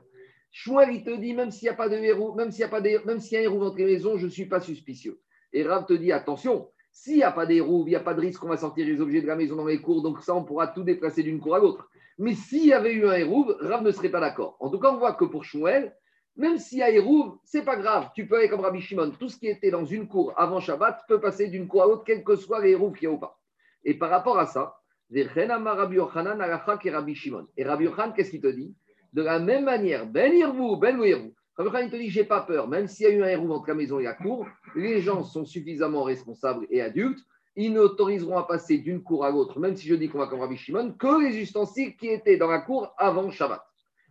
Shmuel, il te dit, même s'il n'y a pas de Hérouv, même s'il y a pas de, même s'il y a un Hérouv entre les maisons, je ne suis pas suspicieux. Et Rav te dit, attention, s'il n'y a pas d'Hérouv, il n'y a pas de risque qu'on va sortir les objets de la maison dans les cours, donc ça, on pourra tout déplacer d'une cour à l'autre. Mais s'il y avait eu un Hérouv, Rav ne serait pas d'accord. En tout cas, on voit que pour Shmuel, même s'il y a Hérouv, ce n'est pas grave. Tu peux aller comme Rabbi Shimon. Tout ce qui était dans une cour avant Shabbat peut passer d'une cour à l'autre, quel que soit les qu'il y a ou pas. Et par rapport à ça, et Rabbi Yochanan, qu'est-ce qu'il te dit? De la même manière, Ben Irvou, Ben Rabbi Yochanan, te dit J'ai pas peur, même s'il y a eu un héros entre la maison et la cour, les gens sont suffisamment responsables et adultes, ils n'autoriseront à passer d'une cour à l'autre, même si je dis qu'on va comme Rabbi Shimon, que les ustensiles qui étaient dans la cour avant Shabbat.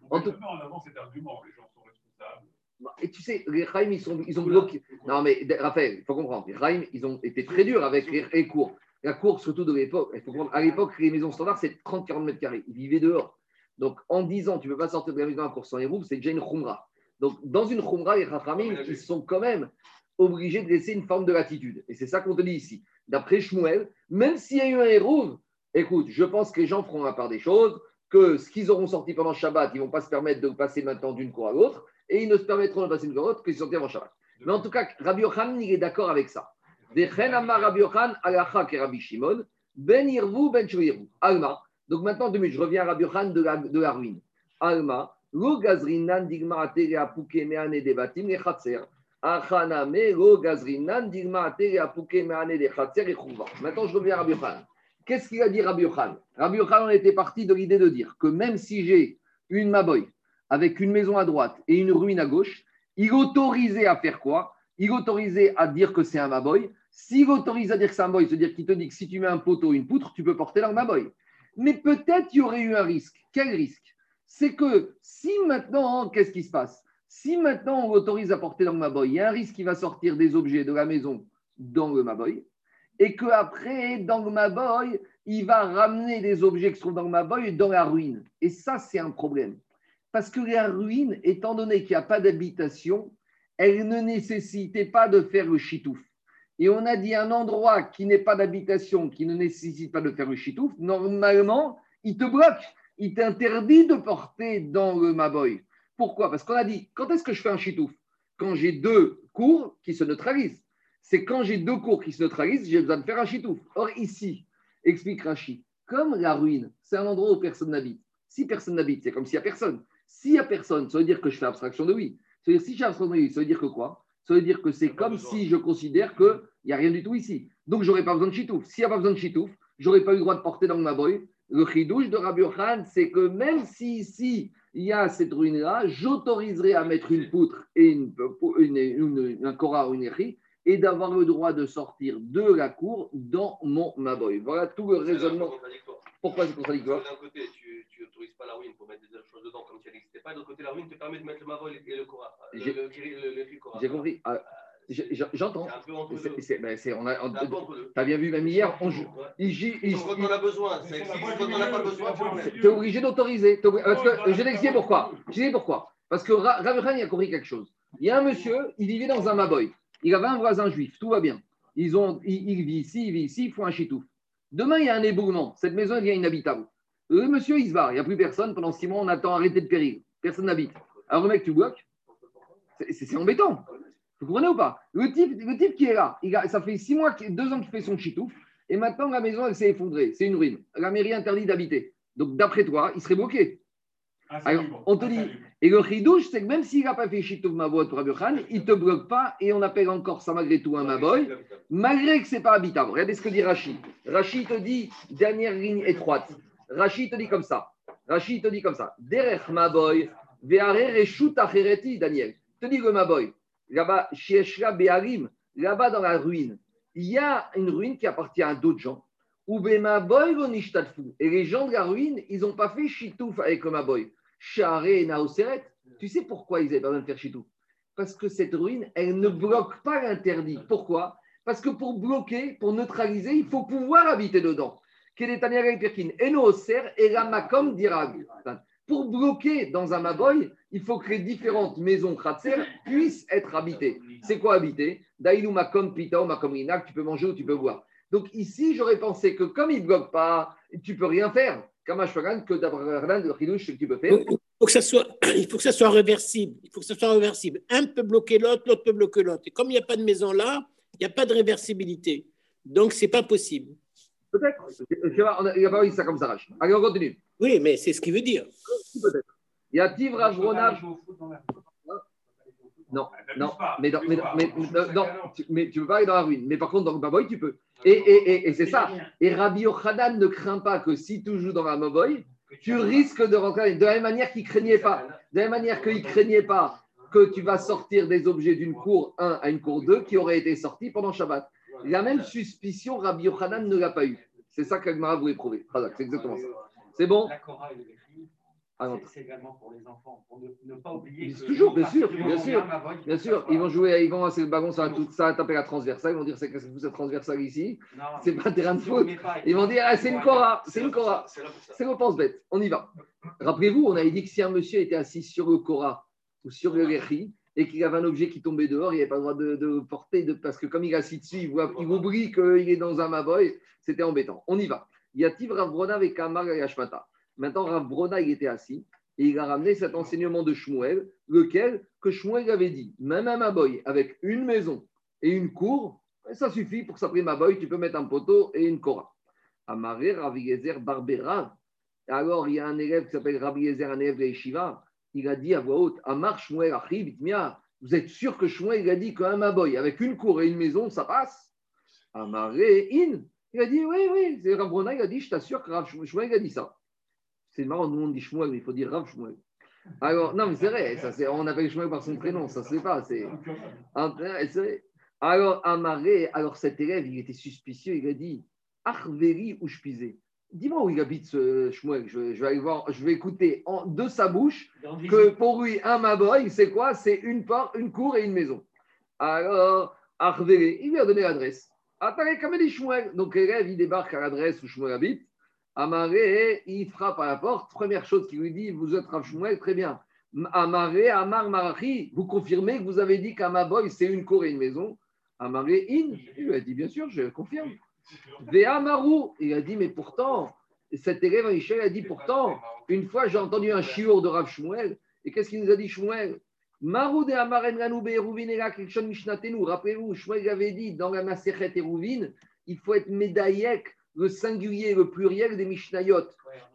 En tout cas, en avant cet argument, les gens sont responsables.
Bah, et tu sais, les Chaim, ils, sont, ils ont bloqué. Non, mais Raphaël, il faut comprendre. Les Chaim, ils ont été très durs avec les cours. La cour, surtout de l'époque, à l'époque, les maisons standards, c'est 30-40 mètres carrés. Ils vivaient dehors. Donc, en 10 ans, tu ne peux pas sortir de la maison à cour sans les roues, c'est déjà une khumra. Donc, dans une khumra, les rachamim, ils sont quand même obligés de laisser une forme de latitude. Et c'est ça qu'on te dit ici. D'après Shmuel, même s'il y a eu un héros, écoute, je pense que les gens feront la part des choses, que ce qu'ils auront sorti pendant Shabbat, ils ne vont pas se permettre de passer maintenant d'une cour à l'autre, et ils ne se permettront de passer d'une cour à l'autre qu'ils sortent avant Shabbat. Mais en tout cas, Rabbi Yochanan, il est d'accord avec ça. Ben Alma. Donc maintenant, deux minutes, je reviens à Rabbi Yochan de la, de la ruine. Alma. Lo gazrinan digma atere apuke meane de batim le chatzer. Achana me lo gazrinan digma atere apuke meane de chatzer et chouva. Maintenant, je reviens à Rabbi Yochan. Qu'est-ce qu'il a dit Rabbi Yochan Rabbi Yochan, on était parti de l'idée de dire que même si j'ai une maboy avec une maison à droite et une ruine à gauche, il autorisait à faire quoi? Il autorisait à dire que c'est un maboy s'il autorise à dire que c'est un boy, c'est-à-dire qu'il te dit que si tu mets un poteau, une poutre, tu peux porter l'arme boy. Mais peut-être il y aurait eu un risque. Quel risque? C'est que si maintenant, qu'est-ce qui se passe? Si maintenant on autorise à porter dans boy, il y a un risque qui va sortir des objets de la maison dans le Maboy, et qu'après, dans le Maboy, il va ramener des objets qui sont dans le Maboy dans la ruine. Et ça, c'est un problème. Parce que la ruine, étant donné qu'il n'y a pas d'habitation, elle ne nécessitait pas de faire le chitouf et on a dit un endroit qui n'est pas d'habitation, qui ne nécessite pas de faire le chitouf, normalement, il te bloque. Il t'interdit de porter dans le Maboy. Pourquoi? Parce qu'on a dit, quand est-ce que je fais un chitouf? Quand j'ai deux cours qui se neutralisent. C'est quand j'ai deux cours qui se neutralisent, j'ai besoin de faire un chitouf. Or, ici, explique Rachid, comme la ruine, c'est un endroit où personne n'habite. Si personne n'habite, c'est comme s'il n'y a personne. S'il n'y a personne, ça veut dire que je fais abstraction de oui. Ça veut dire, si j'ai abstraction de oui, ça veut dire que quoi? Ça veut dire que c'est comme si je considère qu'il n'y a rien du tout ici. Donc, je n'aurais pas besoin de chitouf. S'il n'y a pas besoin de chitouf, je n'aurais pas eu le droit de porter dans ma boy. Le chidouche de Rabbi Khan, c'est que même si ici, il y a cette ruine-là, j'autoriserai à mettre une poutre et une, un Korah ou une échi et d'avoir le droit de sortir de la cour dans mon Maboy. Voilà tout le raisonnement. Pourquoi c'est contradictoire
D'un côté, tu n'autorises pas la ruine pour mettre des choses dedans comme si elle n'existait pas. De l'autre côté, la ruine te permet de mettre le Mavoy et le Korah.
J'ai compris. Ah, j'entends. Tu
ben,
as bien vu, même hier, on joue.
quand on a besoin. Quand on n'a pas besoin,
tu es obligé d'autoriser. Je vais expliquer pourquoi. Je pourquoi. Parce que Rav a compris quelque chose. Il y a un monsieur, il vivait dans un Maboy. Il avait un voisin juif, tout va bien. Ils ont, il, vit ici, il vit ici, il faut un chitouf. Demain, il y a un éboulement. Cette maison devient inhabitable. Le monsieur, il se barre. Il n'y a plus personne. Pendant six mois, on attend arrêter de péril. Personne n'habite. Alors, le mec, tu bloques. C'est embêtant. Vous comprenez ou pas? Le type, le type qui est là, il ça fait six mois, deux ans qu'il fait son chitouf. Et maintenant, la maison, elle s'est effondrée. C'est une ruine. La mairie interdit d'habiter. Donc, d'après toi, il serait bloqué. Ah, Alors, on te dit, et le chidouche, c'est que même s'il n'a pas fait Chitouf Maboy pour Khan, il ne te bloque pas et on appelle encore ça malgré tout un Maboy, malgré que ce n'est pas habitable. Regardez ce que dit Rachid. Rachid te dit, dernière ligne étroite. Rachid te dit comme ça. Rachid te dit comme ça. Derech Maboy, Veare Reshut Achereti, Daniel. Te dit le Maboy. Là-bas, là-bas dans la ruine, il y a une ruine qui appartient à d'autres gens. Ou. Et les gens de la ruine, ils n'ont pas fait Shitouf avec le Maboy. Naoseret. Tu sais pourquoi ils n'avaient pas besoin de faire Shitouf Parce que cette ruine, elle ne bloque pas l'interdit. Pourquoi? Parce que pour bloquer, pour neutraliser, il faut pouvoir habiter dedans. Pour bloquer dans un Maboy, il faut que les différentes maisons Khatser puissent être habitées. C'est quoi habiter? Daïnou Makom Pita ou Makom Rinak, tu peux manger ou tu peux boire. Donc ici, j'aurais pensé que comme il ne bloque pas, tu ne peux rien faire. Kamash que d'après le Khidouche, tu peux faire.
Il faut, que ça soit, il faut que ça soit réversible. Il faut que ça soit réversible. Un peut bloquer l'autre, l'autre peut bloquer l'autre. Et comme il n'y a pas de maison là, il n'y a pas de réversibilité. Donc, ce n'est pas possible.
Peut-être. Il n'y a pas eu ça comme ça, Rach. Allez, on continue.
Oui, mais c'est ce qu'il veut dire.
Peut-être. Il y a Tiv. Non, non, mais, dans, mais, mais, non, tu, mais tu peux pas aller dans la ruine. Mais par contre, dans le Maboy, tu peux. Et, et, et, et c'est ça. Et Rabbi Yochanan ne craint pas que si tu joues dans la Maboy, tu risques de rentrer. De la même manière qu'il ne craignait pas. De la même manière qu'il craignait pas que tu vas sortir des objets d'une cour 1 à une cour 2 qui auraient été sortis pendant Shabbat. La même suspicion, Rabbi Yochanan ne l'a pas eu. C'est ça qu'Agmara voulait prouver. C'est exactement ça. C'est bon Ah,
c'est également pour les enfants, pour ne, ne pas oublier. Que
toujours, bien sûr, bien sûr, Bien sûr, ils vont jouer, ils vont lancer le ballon, ça va, tout, ça taper la transversale. Ils vont dire c'est qu'est-ce que vous êtes transversale ici C'est pas un terrain de foot. Ils vont dire ah, c'est une Cora, c'est une Cora.
C'est.
C'est le pense-bête. On y va. Rappelez-vous, on avait dit que si un monsieur était assis sur le Cora ou sur le Lechi et qu'il avait un objet qui tombait dehors, il n'avait pas le droit de, de porter, de, parce que comme il est assis dessus, il, voit, il oublie qu'il est dans un Maboy, c'était embêtant. On y va. Il y a Tiv Ravbrona avec Kamar et Hashmata. Maintenant, Ravbrona, il était assis et il a ramené cet enseignement de Shmuel, lequel que Shmuel avait dit, même un Maboy avec une maison et une cour, ça suffit pour s'appeler Maboy, tu peux mettre un poteau et une Cora. Amaré, Ravi Yezer, Barbera. Alors, il y a un élève qui s'appelle Rabbi Yezer, un élève. Il a dit à voix haute Amar Shmuel Achi, Bitmia, vous êtes sûr que Shmuel a dit qu'un Maboy avec une cour et une maison, ça passe? Amaré, In. Il a dit Oui, oui. C'est Rav Brona, il a dit Je t'assure que Rav Shmuel a dit ça. C'est marrant, nous on dit Shmuel, mais il faut dire Rav Shmuel. Alors, non, mais c'est vrai, ça, c'est- on appelle Shmuel par son prénom, ça se fait pas. C'est, c'est vrai. Alors, Amaré, alors cet élève, il était suspicieux, il a dit Arveri ou Shpizé. Dis-moi où il habite ce Shmuel, je, je vais aller voir, je vais écouter en, de sa bouche que pour lui, un Maboy, c'est quoi? C'est une porte, une cour et une maison. Alors, Arveri, il lui a donné l'adresse. Attendez, comme dit Shmuel. Donc, l'élève, il débarque à l'adresse où Shmuel habite. Amaré, il frappe à la porte. Première chose qu'il lui dit, vous êtes Rav Shmuel, très bien. Amaré, Amar Marachi, vous confirmez que vous avez dit qu'un Maboy, c'est une cour et une maison? Amaré, In, il lui a dit, bien sûr, je confirme. Il a dit, mais pourtant, cet élève, Michel, a dit, pourtant, une fois, j'ai entendu un chiour de Rav Shmuel, et qu'est-ce qu'il nous a dit, Shmuel? Marou de Amaren Ranou Be'eruvin Ela Krikshon Mishnatenu. Rappelez-vous, Shmuel avait dit dans la Masechet Eruvin, il faut être médaillek, le singulier, le pluriel des Mishnayot.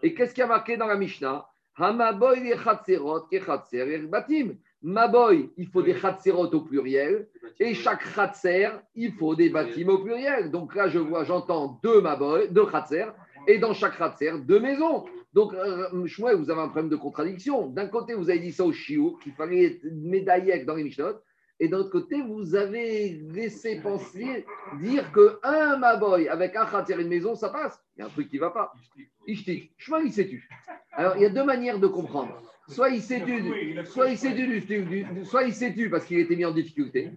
Et qu'est-ce qui a marqué dans la Mishnah? Hamaboy Chatser et Batim. Maboy, il faut des Chatserot au pluriel, et chaque Khatser, il faut des bâtiments au pluriel. Donc là, je vois, j'entends deux Maboy, deux et dans chaque Khatser, deux maisons. Donc, euh, Shmuel, vous avez un problème de contradiction. D'un côté, vous avez dit ça au Shiur, qu'il fallait être médaillé dans les Mishnot, et d'un autre côté, vous avez laissé penser, dire qu'un Maboy avec un Khatser et une maison, ça passe. Il y a un truc qui ne va pas. Ishtik. Shmuel, il s'est tu. Alors, il y a deux manières de comprendre. Soit il s'est tu, soit il du- soit il s'est tu parce qu'il était mis en difficulté,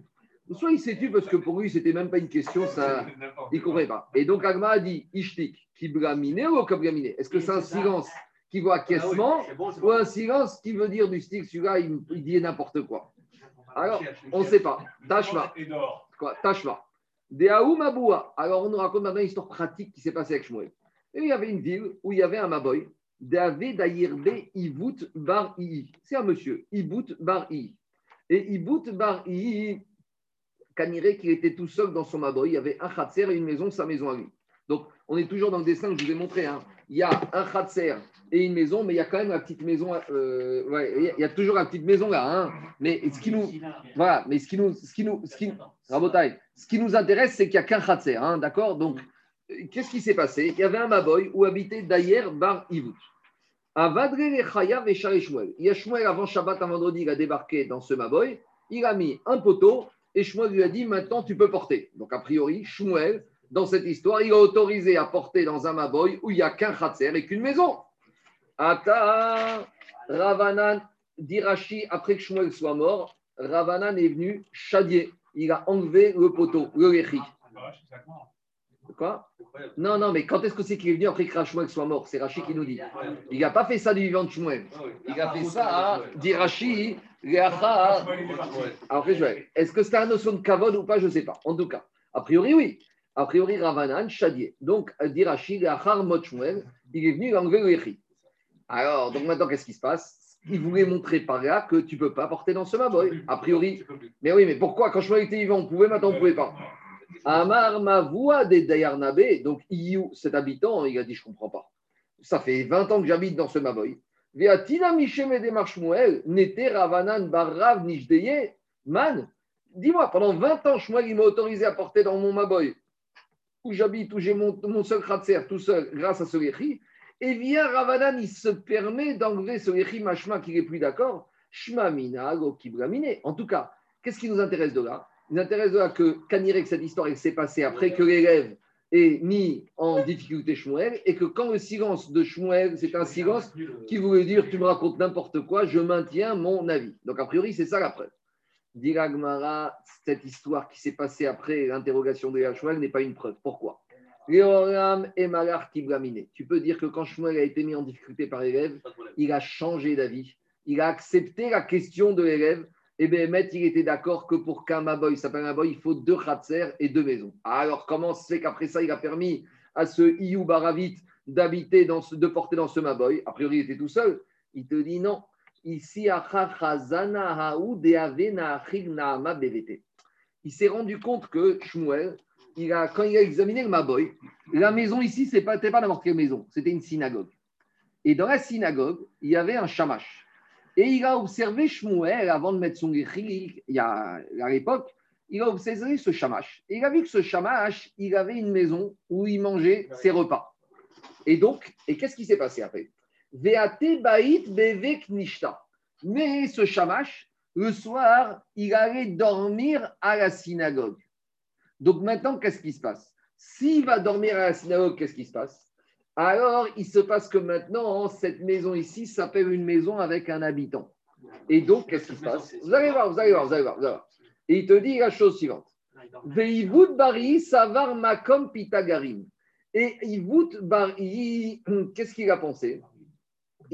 soit il s'est tu parce que pour lui, c'était même pas une question, ça, il ne comprenait pas. Et donc, Agma a dit Ishtik, qui blaminé ou blaminé Est-ce que c'est un silence qui vaut acquiescement ou un silence qui veut dire du stick Celui-là, il, il dit n'importe quoi? Alors, on ne sait pas. Tashma. Quoi Tashma. Deaou Maboua. Alors, on nous raconte maintenant une histoire pratique qui s'est passée avec Shmuel. Et il y avait une ville où il y avait un Maboy, David Dayirbe Ibout Bar I. C'est un monsieur, Ibout Bar I. Et Ibout Bar I, Kaniré qu'il était tout seul dans son Maboy, il y avait un Khatser et une maison, sa maison à lui. Donc, on est toujours dans le dessin que je vous ai montré. hein. Il y a un Khatser et une maison, mais il y a quand même la petite maison. euh, il y a- toujours la petite maison là. hein. Mais ce qui nous. Voilà, mais ce qui nous. Ce qui nous, ce ce qui nous intéresse, c'est qu'il n'y a qu'un Khatser, hein, d'accord? Donc, qu'est-ce qui s'est passé? Il y avait un Maboy où habitait Dayer Bar Ivout. À Vadre Chayav et Shmuel. Il y a Shmuel avant Shabbat, un vendredi, il a débarqué dans ce Maboy. il a mis un poteau et Shmuel lui a dit maintenant tu peux porter. Donc a priori, Shmuel, dans cette histoire, il a autorisé à porter dans un Maboy où il n'y a qu'un Khatser et qu'une maison. Ata Ravanan, Dirachi, après que Shmuel soit mort, Ravanan est venu chadier. Il a enlevé le poteau, le Lechi. Quoi? Non, non, mais quand est-ce que c'est qu'il est venu après que Shmuel soit mort? C'est Rachid qui nous dit. Il n'a pas fait ça du vivant de Shmuel. Il a fait ça, dit
est
après, vais- est-ce que c'était la notion de kavod ou pas? Je ne sais pas. En tout cas, a priori, oui. A priori, Ravanan, Chadier. Donc, dit Rachid, Léachar Mot Shmuel, il est venu il a le. Alors, donc maintenant, qu'est-ce qui se passe? Il voulait montrer par là que tu ne peux pas porter dans ce maboy. A priori, mais oui, mais pourquoi? Quand Shmuel était vivant, on pouvait, maintenant on ne pouvait pas. Amar Mavoua des Dayarnabé, donc cet habitant, il a dit Je ne comprends pas. Ça fait 20 ans que j'habite dans ce Maboy. Veatina Michem et Shmuel, n'était Ravanan Barav Nishdeye, man. Dis-moi, pendant 20 ans, Shmuel, il m'a autorisé à porter dans mon Maboy, où j'habite, où j'ai mon, mon seul kratzer tout seul, grâce à ce Yechi. Et via Ravanan, il se permet d'enlever ce Yechi Mashma qui n'est plus d'accord. Shma Mina, Go Kibramine. En tout cas, qu'est-ce qui nous intéresse de là? Il nous intéresse de là que Kanirek, cette histoire, elle s'est passée après que l'élève ait mis en difficulté Shmuel et que quand le silence de Shmuel, c'est un silence qui voulait dire tu me racontes n'importe quoi, je maintiens mon avis. Donc a priori, c'est ça la preuve. Dit cette histoire qui s'est passée après l'interrogation de Shmuel n'est pas une preuve. Pourquoi? Tu peux dire que quand Shmuel a été mis en difficulté par l'élève, il a changé d'avis. Il a accepté la question de l'élève. Et bien, maître, il était d'accord que pour qu'un Maboy s'appelle Maboy, il faut deux Khatser et deux maisons. Alors, comment se fait qu'après ça, il a permis à ce Iyou Baravit d'habiter, de porter dans ce Maboy? A priori, il était tout seul. Il te dit non. Ici, il s'est rendu compte que Shmuel, il a, quand il a examiné le Maboy, la maison ici, ce n'était pas n'importe quelle maison, c'était une synagogue. Et dans la synagogue, il y avait un shamash. Et il a observé Shmuel avant de mettre son il à l'époque, il a observé ce shamash. Et il a vu que ce shamash, il avait une maison où il mangeait ses repas. Et donc, et qu'est-ce qui s'est passé après? Veate bait bevek nishta. Mais ce shamash, le soir, il allait dormir à la synagogue. Donc maintenant, qu'est-ce qui se passe? S'il va dormir à la synagogue, qu'est-ce qui se passe? Alors, il se passe que maintenant, cette maison ici s'appelle une maison avec un habitant. Et donc, qu'est-ce qui se passe? Vous allez voir, vous allez voir, vous allez voir. vous allez voir. Et il te dit la chose suivante. Veivut bari savar makom pitagarim. Et Ivut bari, qu'est-ce qu'il a pensé?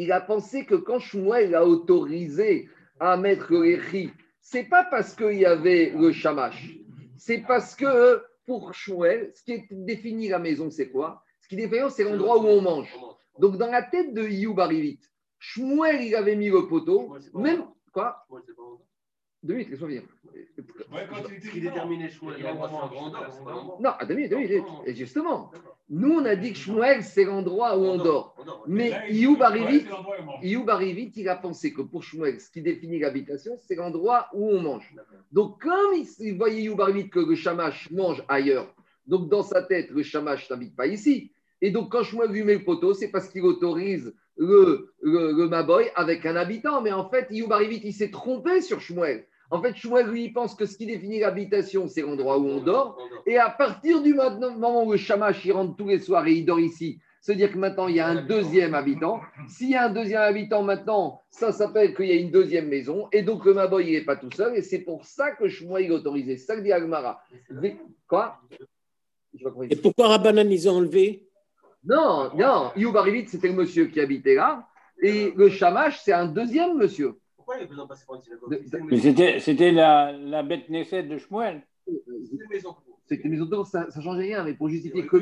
Il a pensé que quand Shmuel a autorisé à mettre le Echi, c'est pas parce qu'il y avait le shamash, c'est parce que pour Shmuel, ce qui est défini la maison, c'est quoi? Ce qui est défini, c'est l'endroit où on mange. Donc, dans la tête de Iyou Barivit, Shmuel, il avait mis le poteau, même. Quoi? Deux minutes, laisse-moi finir.
Ouais, quand il était
Ce qui
vivant.
déterminait Shmuel,
Il a
pas longtemps.
Non, à deux minutes, deux minutes. Et justement, nous, on a dit que Shmuel, c'est l'endroit où on dort. Mais Iyou Barivit,
il
a pensé que pour Shmuel, ce qui définit l'habitation, c'est l'endroit où on mange. Donc, comme il, il voyait Iyou Barivit que le shamash mange ailleurs, donc dans sa tête, le shamash n'habite pas ici. Et donc, quand Shmuel lui met le poteau, c'est parce qu'il autorise le, le, le Maboy avec un habitant. Mais en fait, Iyou Barivit, il s'est trompé sur Shmuel. En fait, Shmuel, lui, il pense que ce qui définit l'habitation, c'est l'endroit où on dort. Et à partir du moment où le shamash il rentre tous les soirs et il dort ici, se dire que maintenant il y a un deuxième habitant. S'il y a un deuxième habitant maintenant, ça s'appelle qu'il y a une deuxième maison. Et donc le Maboy il n'est pas tout seul. Et c'est pour ça que Shmuel il est autorisé. C'est ça que dit Agmara. Quoi?
Et pourquoi Rabbanan, ils ont enlevé?
Non, non. Youbarivit, c'était le monsieur qui habitait là. Et le shamash, c'est un deuxième monsieur.
Pourquoi il a besoin de passer par une synagogue
De-
C'est une
Mais
maison.
c'était, c'était la, la bête Nesset de Shmuel.
C'est une maison.
C'était une maison de ça ne changeait rien, mais pour justifier que.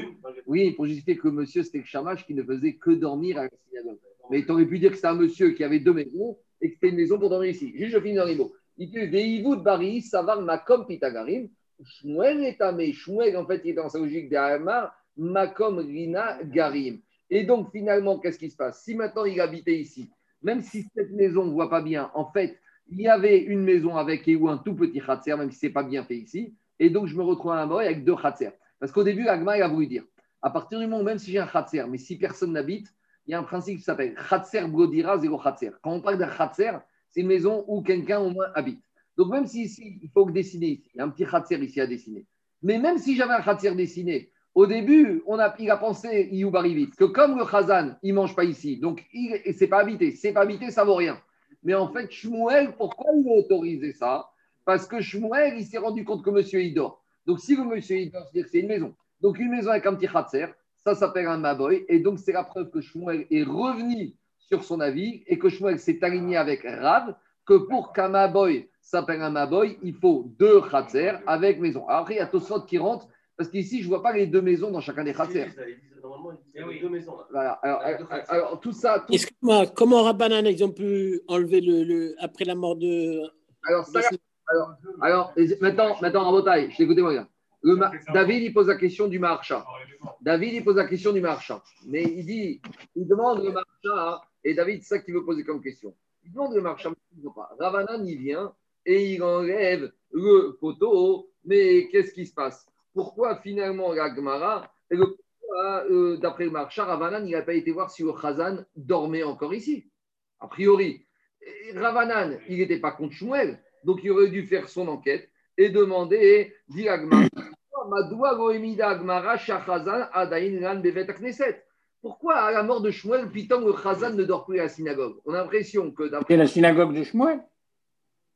Oui, pour justifier que monsieur, c'était le shamash qui ne faisait que dormir à la synagogue. Mais tu aurais pu dire que c'était un monsieur qui avait deux maisons et que c'était une maison pour dormir ici. Juste, je finis dans les mots. Il dit Veivut bari, savar makom pitagarim. Shmuel est amé. Shmuel, en fait, il est dans sa logique d'Amar, makom rina garim. Et donc, finalement, qu'est-ce qui se passe? Si maintenant il habitait ici, même si cette maison ne voit pas bien, en fait, il y avait une maison avec ou un tout petit khatser, même si ce n'est pas bien fait ici. Et donc, je me retrouve à un Maroc avec deux khatser. Parce qu'au début, Agma, a voulu dire à partir du moment où, même si j'ai un khatser, mais si personne n'habite, il y a un principe qui s'appelle khatser brodira zéro khatser. Quand on parle d'un khatser, c'est une maison où quelqu'un au moins habite. Donc même si ici, il faut que dessiner ici, il y a un petit khatser ici à dessiner. Mais même si j'avais un khatser dessiné, au début, on a, il a pensé, Iyub vite, que comme le Khazan, il ne mange pas ici, donc il, c'est pas habité. C'est pas habité, ça vaut rien. Mais en fait, Shmuel, pourquoi il a autorisé ça? Parce que Shmuel, il s'est rendu compte que monsieur il dort. Donc si le monsieur il dort, c'est une maison. Donc une maison avec un petit khatser, ça s'appelle un maboy. Et donc c'est la preuve que Shmuel est revenu sur son avis et que Shmuel s'est aligné avec Rav, que pour qu'un maboy s'appelle un maboy, il faut deux khatser avec maison. Alors après, il y a Tosfot qui rentre, parce qu'ici, je ne vois pas les deux maisons dans chacun des khatser.
Normalement, il y a deux maisons. là.
Voilà. Alors, tout ça, tout-
Excuse-moi, comment Rabbanan, ils ont pu enlever le, le- après la mort de.
alors, ça, alors, alors, maintenant, maintenant, Rabotai, je t'écoutez, moi. Le David, il pose la question du marchand. David, il pose la question du marchand. Mais il dit, il demande le marchand, et David, c'est ça qu'il veut poser comme question. Il demande le marchand, il ne pas. Ravanan, il vient et il enlève le poteau, mais qu'est-ce qui se passe? Pourquoi finalement la Gemara, euh, d'après le marchand, Ravanan, il n'a pas été voir si le Khazan dormait encore ici A priori. Ravanan, il n'était pas contre Shmuel, donc il aurait dû faire son enquête et demander, dit. Pourquoi à la mort de Shmuel, Piton, le Khazan ne dort plus à la synagogue? On a l'impression que d'après.
C'est la synagogue de Shmuel?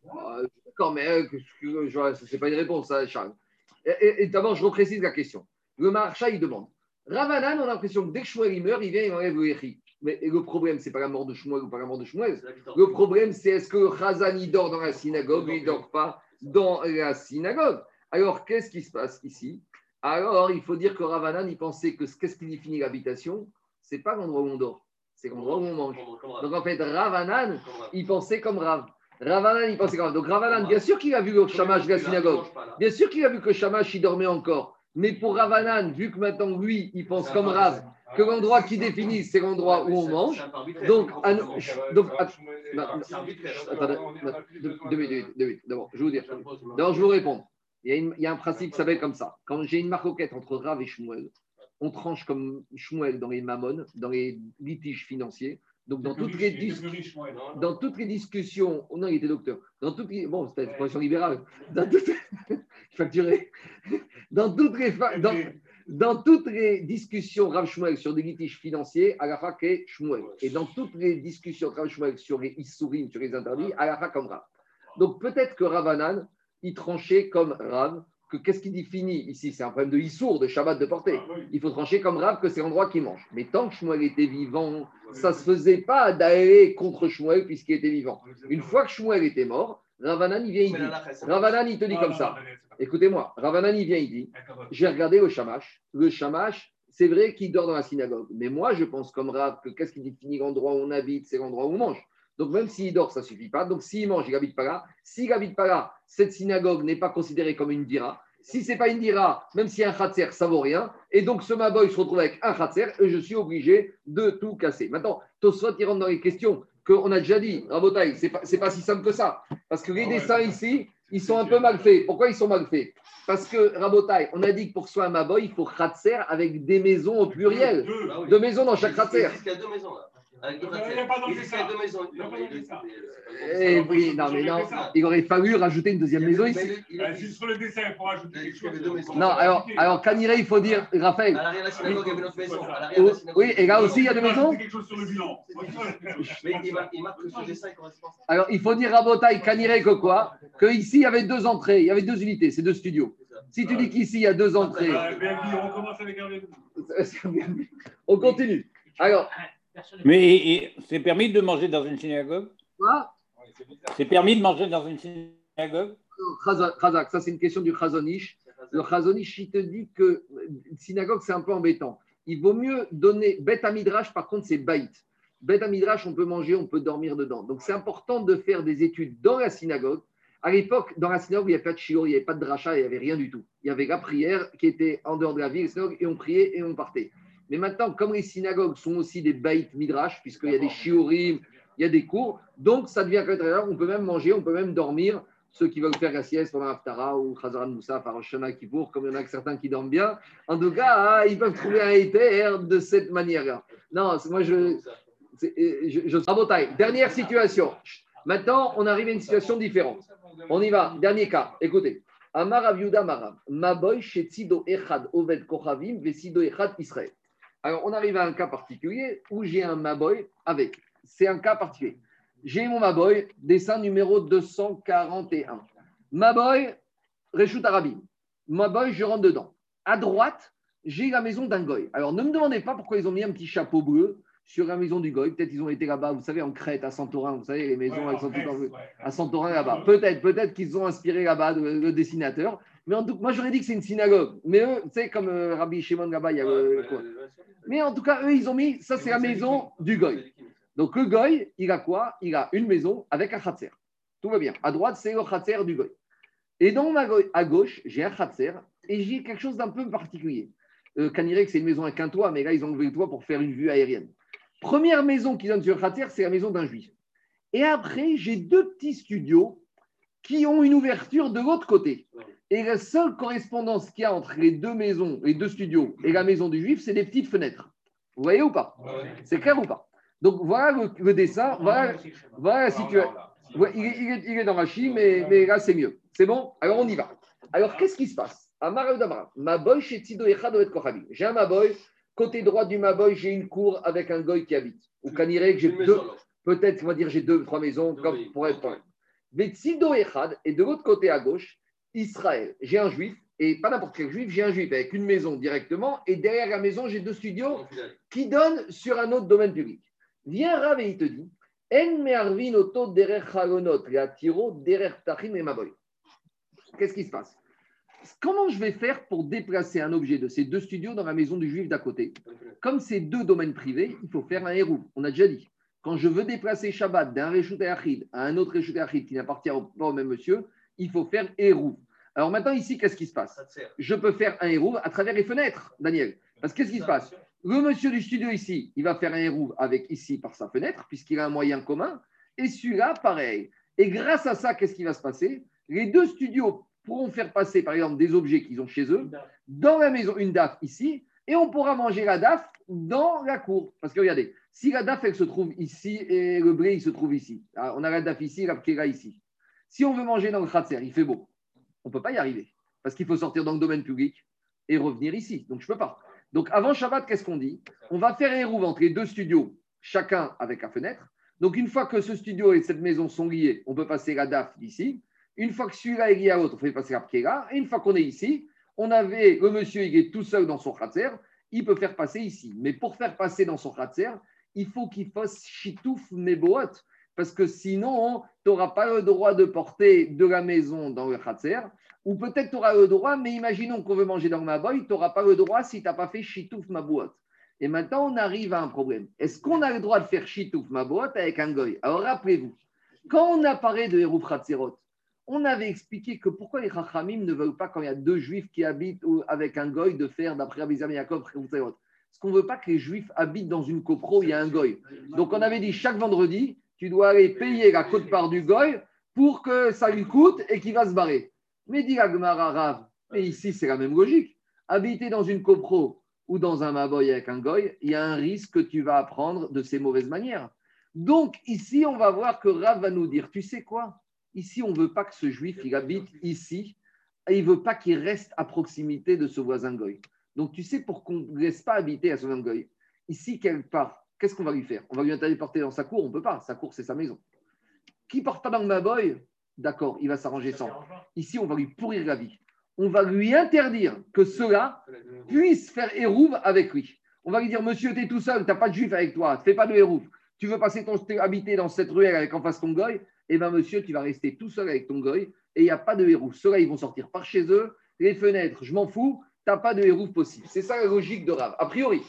Euh, D'accord, mais euh, ce n'est pas une réponse, ça, Charles. Et, d'abord, je reprécise la question. Le marcha, il demande. Ravanan, on a l'impression que dès que Shmuel il meurt, il vient et il enlève le Echi. Mais le problème, c'est pas la mort de Shmuel ou pas la mort de Shmuel. Le problème, c'est est-ce que le Khazan, il dort dans la synagogue ou il ne dort pas dans la synagogue? Alors, qu'est-ce qui se passe ici? Alors, il faut dire que Ravanan, il pensait que ce- qu'est-ce qui définit l'habitation C'est pas l'endroit où on dort, c'est l'endroit où on mange. Donc, en fait, Ravanan, il pensait comme Rav. Ravanan, il pensait comme Rav. Donc, Ravanan, bien sûr qu'il a vu le chamash de la synagogue. Bien sûr qu'il a vu que Shamash, il dormait encore. Mais pour Ravanan, vu que maintenant, lui, il pense comme Rav, que l'endroit qui définit, c'est l'endroit où on mange. Donc, deux minutes, deux minutes. D'abord, je vais vous dire.
J'impose ma-
D'abord, je vais vous répondre. Il y, a une- il y a un principe qui s'appelle comme ça. Quand j'ai une marcoquette entre Rav et Shmuel, on tranche comme Shmuel dans les mamones, dans les litiges financiers. Donc, dans toutes les, dis-
Non, non.
dans toutes les discussions, oh non, il était docteur. Dans toutes les, bon, c'était une profession libérale. Dans toutes, facturé. Dans toutes les, dans, dans toutes les discussions Rav Shmuel sur des litiges financiers, Alaha est Shmuel. Et dans toutes les discussions Rav Shmuel sur les Issourim, sur les interdits, Alaha comme Rav. Donc peut-être que Ravanan, il tranchait comme Rav, que qu'est-ce qui définit ici? C'est un problème de Issour, de Shabbat de portée. Il faut trancher comme Rav que c'est l'endroit qui mange. Mais tant que Shmuel était vivant, ça ne se faisait pas d'aller contre Shmuel puisqu'il était vivant. Une fois que Shmuel était mort, Ravanan, il vient, il dit. Ravanan, il te dit comme ça. Écoutez-moi, Ravanan, il vient, il dit j'ai regardé le shamash. Le shamash, c'est vrai qu'il dort dans la synagogue. Mais moi, je pense comme Rav que qu'est-ce qui définit l'endroit où on habite C'est l'endroit où on mange. Donc, même s'il dort, ça ne suffit pas. Donc, s'il mange, il n'habite pas là. S'il n'habite pas là, cette synagogue n'est pas considérée comme une dira. Si ce n'est pas une dira, même si un khatser, ça vaut rien. Et donc, ce maboy se retrouve avec un khatser et je suis obligé de tout casser. Maintenant, Tosfot, il rentre dans les questions qu'on a déjà dit. Rabotaï, ce n'est pas, c'est pas si simple que ça. Parce que les
Ah ouais,
dessins
c'est-
ici, ils sont un peu mal faits. Pourquoi ils sont mal faits? Parce que, Rabotaï, on a dit que pour que ce soit un maboy, il faut khatser avec des maisons au pluriel.
Deux.
Bah oui.
Deux maisons dans chaque
Il
khatser.
existe qu'il y a deux maisons là. Avec
Il y a pas
Il
le
a
dessin.
deux maisons.
Il y a pas le
il-
dessin.
c'est-
Eh oui, non, mais non, il aurait fallu rajouter une deuxième maison ici.
il
Euh,
existe.
Juste sur le dessin, il faut rajouter quelque chose.
Il y avait deux maisons.
Non, alors, alors Kaniré, il faut dire,
À
Raphaël,
l'arrière de la synagogue, il y avait notre maison. À
oui, et là aussi, il y a deux maisons
quelque chose sur le bilan.
Mais il marque- il que ce dessin correspond.
alors il faut dire Rabotaï, Kaniré, que quoi? Que ici, il y avait deux entrées, il y avait deux unités, c'est deux studios.
Ça.
Si tu dis qu'ici, il y a deux entrées,
Euh, Airbnb, on commence avec Airbnb.
on continue. Alors,
Mais et- c'est permis de manger dans une synagogue?
Quoi?
C'est permis de manger dans une synagogue?
Khazak, Khazak, ça c'est une question du Khazonish. Le Khazonish, il te dit que une synagogue, c'est un peu embêtant. Il vaut mieux donner. Beth Amidrash, par contre, c'est Baït. Beth Amidrash, on peut manger, on peut dormir dedans. Donc c'est important de faire des études dans la synagogue. À l'époque, dans la synagogue, il n'y avait pas de shiur, il n'y avait pas de dracha, il n'y avait rien du tout. Il y avait la prière qui était en dehors de la ville, la synagogue, et on priait et on partait. Mais maintenant, comme les synagogues sont aussi des Baït Midrash, puisqu'il y a des shiurim, il y a des cours, donc ça devient on peut même manger, on peut même dormir ceux qui veulent faire la sieste pendant Haftara ou Chazaran Moussa, Farosh Shana Kippour, comme il y en a que certains qui dorment bien. En tout cas, ils peuvent trouver un éther de cette manière-là. Non, moi, je. euh, je, je... Dernière situation. Maintenant, on arrive à une situation différente. On y va. Dernier cas. Écoutez. Amar Aviuda Marav. Maboy Shetzido Echad Oved Kochavim Vesido Echad Israël. Alors, on arrive à un cas particulier où j'ai un Maboy avec. C'est un cas particulier. J'ai mon Maboy, dessin numéro 241. Maboy, Reshut Arabim. Maboy, je rentre dedans. À droite, j'ai la maison d'un goy. Alors, ne me demandez pas pourquoi ils ont mis un petit chapeau bleu sur la maison du goy. Peut-être ils ont été là-bas, vous savez, en Crète, à Santorin, vous savez, les maisons,
Ouais,
elles sont toutes en bleu.
ouais.
À Santorin, là-bas. Peut-être, peut-être qu'ils ont inspiré là-bas le, le dessinateur. Mais en tout moi, j'aurais dit que c'est une synagogue. Mais eux, tu sais, comme euh, Rabbi Shimon là-bas, il y a le- le coin. Mais en tout cas, eux, ils ont mis, ça, c'est la maison du goy. Donc, le goy, il a quoi? Il a une maison avec un khatser. Tout va bien. À droite, c'est le khatser du goy. Et dans ma goy- à gauche, j'ai un khatser et j'ai quelque chose d'un peu particulier. Euh, Canirek, c'est une maison avec un toit, mais là, ils ont enlevé le toit pour faire une vue aérienne. Première maison qui donne sur le khatser, c'est la maison d'un juif. Et après, j'ai deux petits studios qui ont une ouverture de l'autre côté. Et la seule correspondance qu'il y a entre les deux maisons, les deux studios et la maison du juif, c'est des petites fenêtres. Vous voyez ou pas C'est clair ou pas Donc voilà le, le dessin, voilà, voilà la situation. Ouais, il, est, il est- il est dans Rachi, mais, mais là c'est mieux. C'est bon Alors on y va. Alors qu'est-ce qui se passe Maboy chez Tido. J'ai un Maboy, côté droit du Maboy, j'ai une cour avec un goy qui habite. Ou Kanirek, j'ai deux, peut-être, on va dire, j'ai deux, trois maisons, comme pour être correct. Mais Tsido Echad, et de l'autre côté à gauche, Israël. J'ai un juif, et pas n'importe quel juif, j'ai un juif avec une maison directement, et derrière la maison, j'ai deux studios qui donnent sur un autre domaine public. Viens Rav et il te dit. Qu'est-ce qui se passe? Comment je vais faire pour déplacer un objet de ces deux studios dans la maison du juif d'à côté? Comme c'est deux domaines privés, il faut faire un héros. On a déjà dit. Quand je veux déplacer Shabbat d'un Achid à un autre Achid qui n'appartient pas au même monsieur, il faut faire héros. Alors maintenant, ici, qu'est-ce qui se passe je peux faire un héros à travers les fenêtres, Daniel. Parce que qu'est-ce qui se passe Le monsieur du studio ici, il va faire un héros avec ici par sa fenêtre, puisqu'il a un moyen commun. Et celui-là, pareil. Et grâce à ça, qu'est-ce qui va se passer Les deux studios pourront faire passer, par exemple, des objets qu'ils ont chez eux dans la maison, une DAF ici, et on pourra manger la DAF dans la cour. Parce que regardez, si la DAF, elle se trouve ici et le blé, il se trouve ici. Ah, On a la DAF ici, la pkéra ici. Si on veut manger dans le khatser, il fait beau. On ne peut pas y arriver. Parce qu'il faut sortir dans le domaine public et revenir ici. Donc, je ne peux pas. Donc, avant Shabbat, qu'est-ce qu'on dit? On va faire héros entre les deux studios, chacun avec la fenêtre. Donc, une fois que ce studio et cette maison sont liés, on peut passer la DAF d'ici. Une fois que celui-là est lié à l'autre, on fait passer la pkéra. Et une fois qu'on est ici, on avait le monsieur, il est tout seul dans son khatser, il peut faire passer ici. Mais pour faire passer dans son khatser, il faut qu'il fasse chitouf meboot. Parce que sinon, tu n'auras pas le droit de porter de la maison dans le khatser. Ou peut-être tu auras le droit, mais imaginons qu'on veut manger dans le maboy, tu n'auras pas le droit si tu n'as pas fait chitouf mabouot. Et maintenant, on arrive à un problème. Est-ce qu'on a le droit de faire chitouf mabouot avec un goy? Alors rappelez-vous, quand on a parlé de Hérouf Khatserot, on avait expliqué que pourquoi les Chachamim ne veulent pas, quand il y a deux juifs qui habitent avec un goy, de faire, d'après Abizam Yaakov. Parce qu'on ne veut pas que les juifs habitent dans une copro il y a un goy. Donc on avait dit chaque vendredi, tu dois aller payer la côte-part du goy pour que ça lui coûte et qu'il va se barrer. Mais dit Rav, mais ici c'est la même logique. Habiter dans une copro ou dans un maboy avec un goy, il y a un risque que tu vas apprendre de ces mauvaises manières. Donc ici, on va voir que Rav va nous dire, tu sais quoi? Ici, on ne veut pas que ce juif, il habite ici, et il ne veut pas qu'il reste à proximité de ce voisin goy. Donc tu sais, pour qu'on ne laisse pas habiter à ce voisin goy, ici, quelque part, qu'est-ce qu'on va lui faire? On va lui interdire de porter dans sa cour? On ne peut pas, sa cour, c'est sa maison. Qui ne porte pas dans le maboy D'accord, il va s'arranger sans. Ici, on va lui pourrir la vie. On va lui interdire que cela puisse faire hérouve avec lui. On va lui dire, monsieur, tu es tout seul, tu n'as pas de juif avec toi, ne fais pas de hérouve. Tu veux passer ton habiter dans cette ruelle avec en face ton goy, eh bien, monsieur, tu vas rester tout seul avec ton goy et il n'y a pas de hérouve. Ceux-là, ils vont sortir par chez eux, les fenêtres, je m'en fous, tu n'as pas de hérouve possible. C'est ça la logique de Rav, a priori.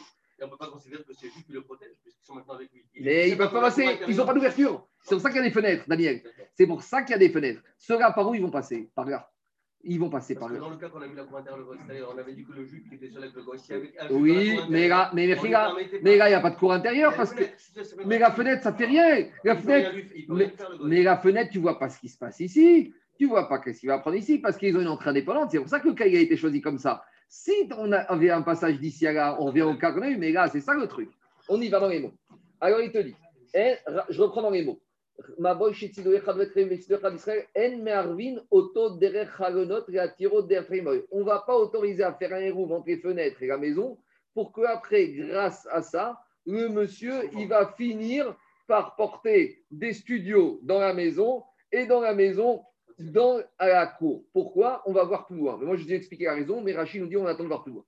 On ne peut pas considérer que c'est juste qui le protège, puisqu'ils sont maintenant avec lui.
Mais ils ne peuvent pas passer, ils n'ont pas d'ouverture. C'est pour ça qu'il y a des fenêtres, Daniel. C'est pour ça qu'il y a des fenêtres. Ceux-là, par où ils vont passer? Par là. Ils vont passer par
Parce que
là.
dans le cas qu'on a mis la cour intérieure, c'est-à-dire on avait dit que le juif qui était le goy, si avec un
Oui,
la
mais là, mais, mais,
lui
là, mais là, il n'y a pas de cour intérieure
Mais
parce
la
que. Mais la fenêtre, ça fait rien. La fenêtre,
lui-
mais-
le
mais la fenêtre, tu vois pas ce qui se passe ici. Tu vois pas qu'est-ce qu'il va prendre ici parce qu'ils ont une entrée indépendante. C'est pour ça que le cas a été choisi comme ça. Si on avait un passage d'ici à là, on revient au cas mais là, c'est ça le truc. On y va dans les mots. Alors, il te dit, ra- je reprends dans les mots. On ne va pas autoriser à faire un hérouve entre les fenêtres et la maison pour qu'après, grâce à ça, le monsieur, il va finir par porter des studios dans la maison et dans la maison, dans à la cour. Pourquoi On va voir plus loin. Mais moi, je vous ai expliqué la raison, mais Rachid nous dit on attend de voir plus loin.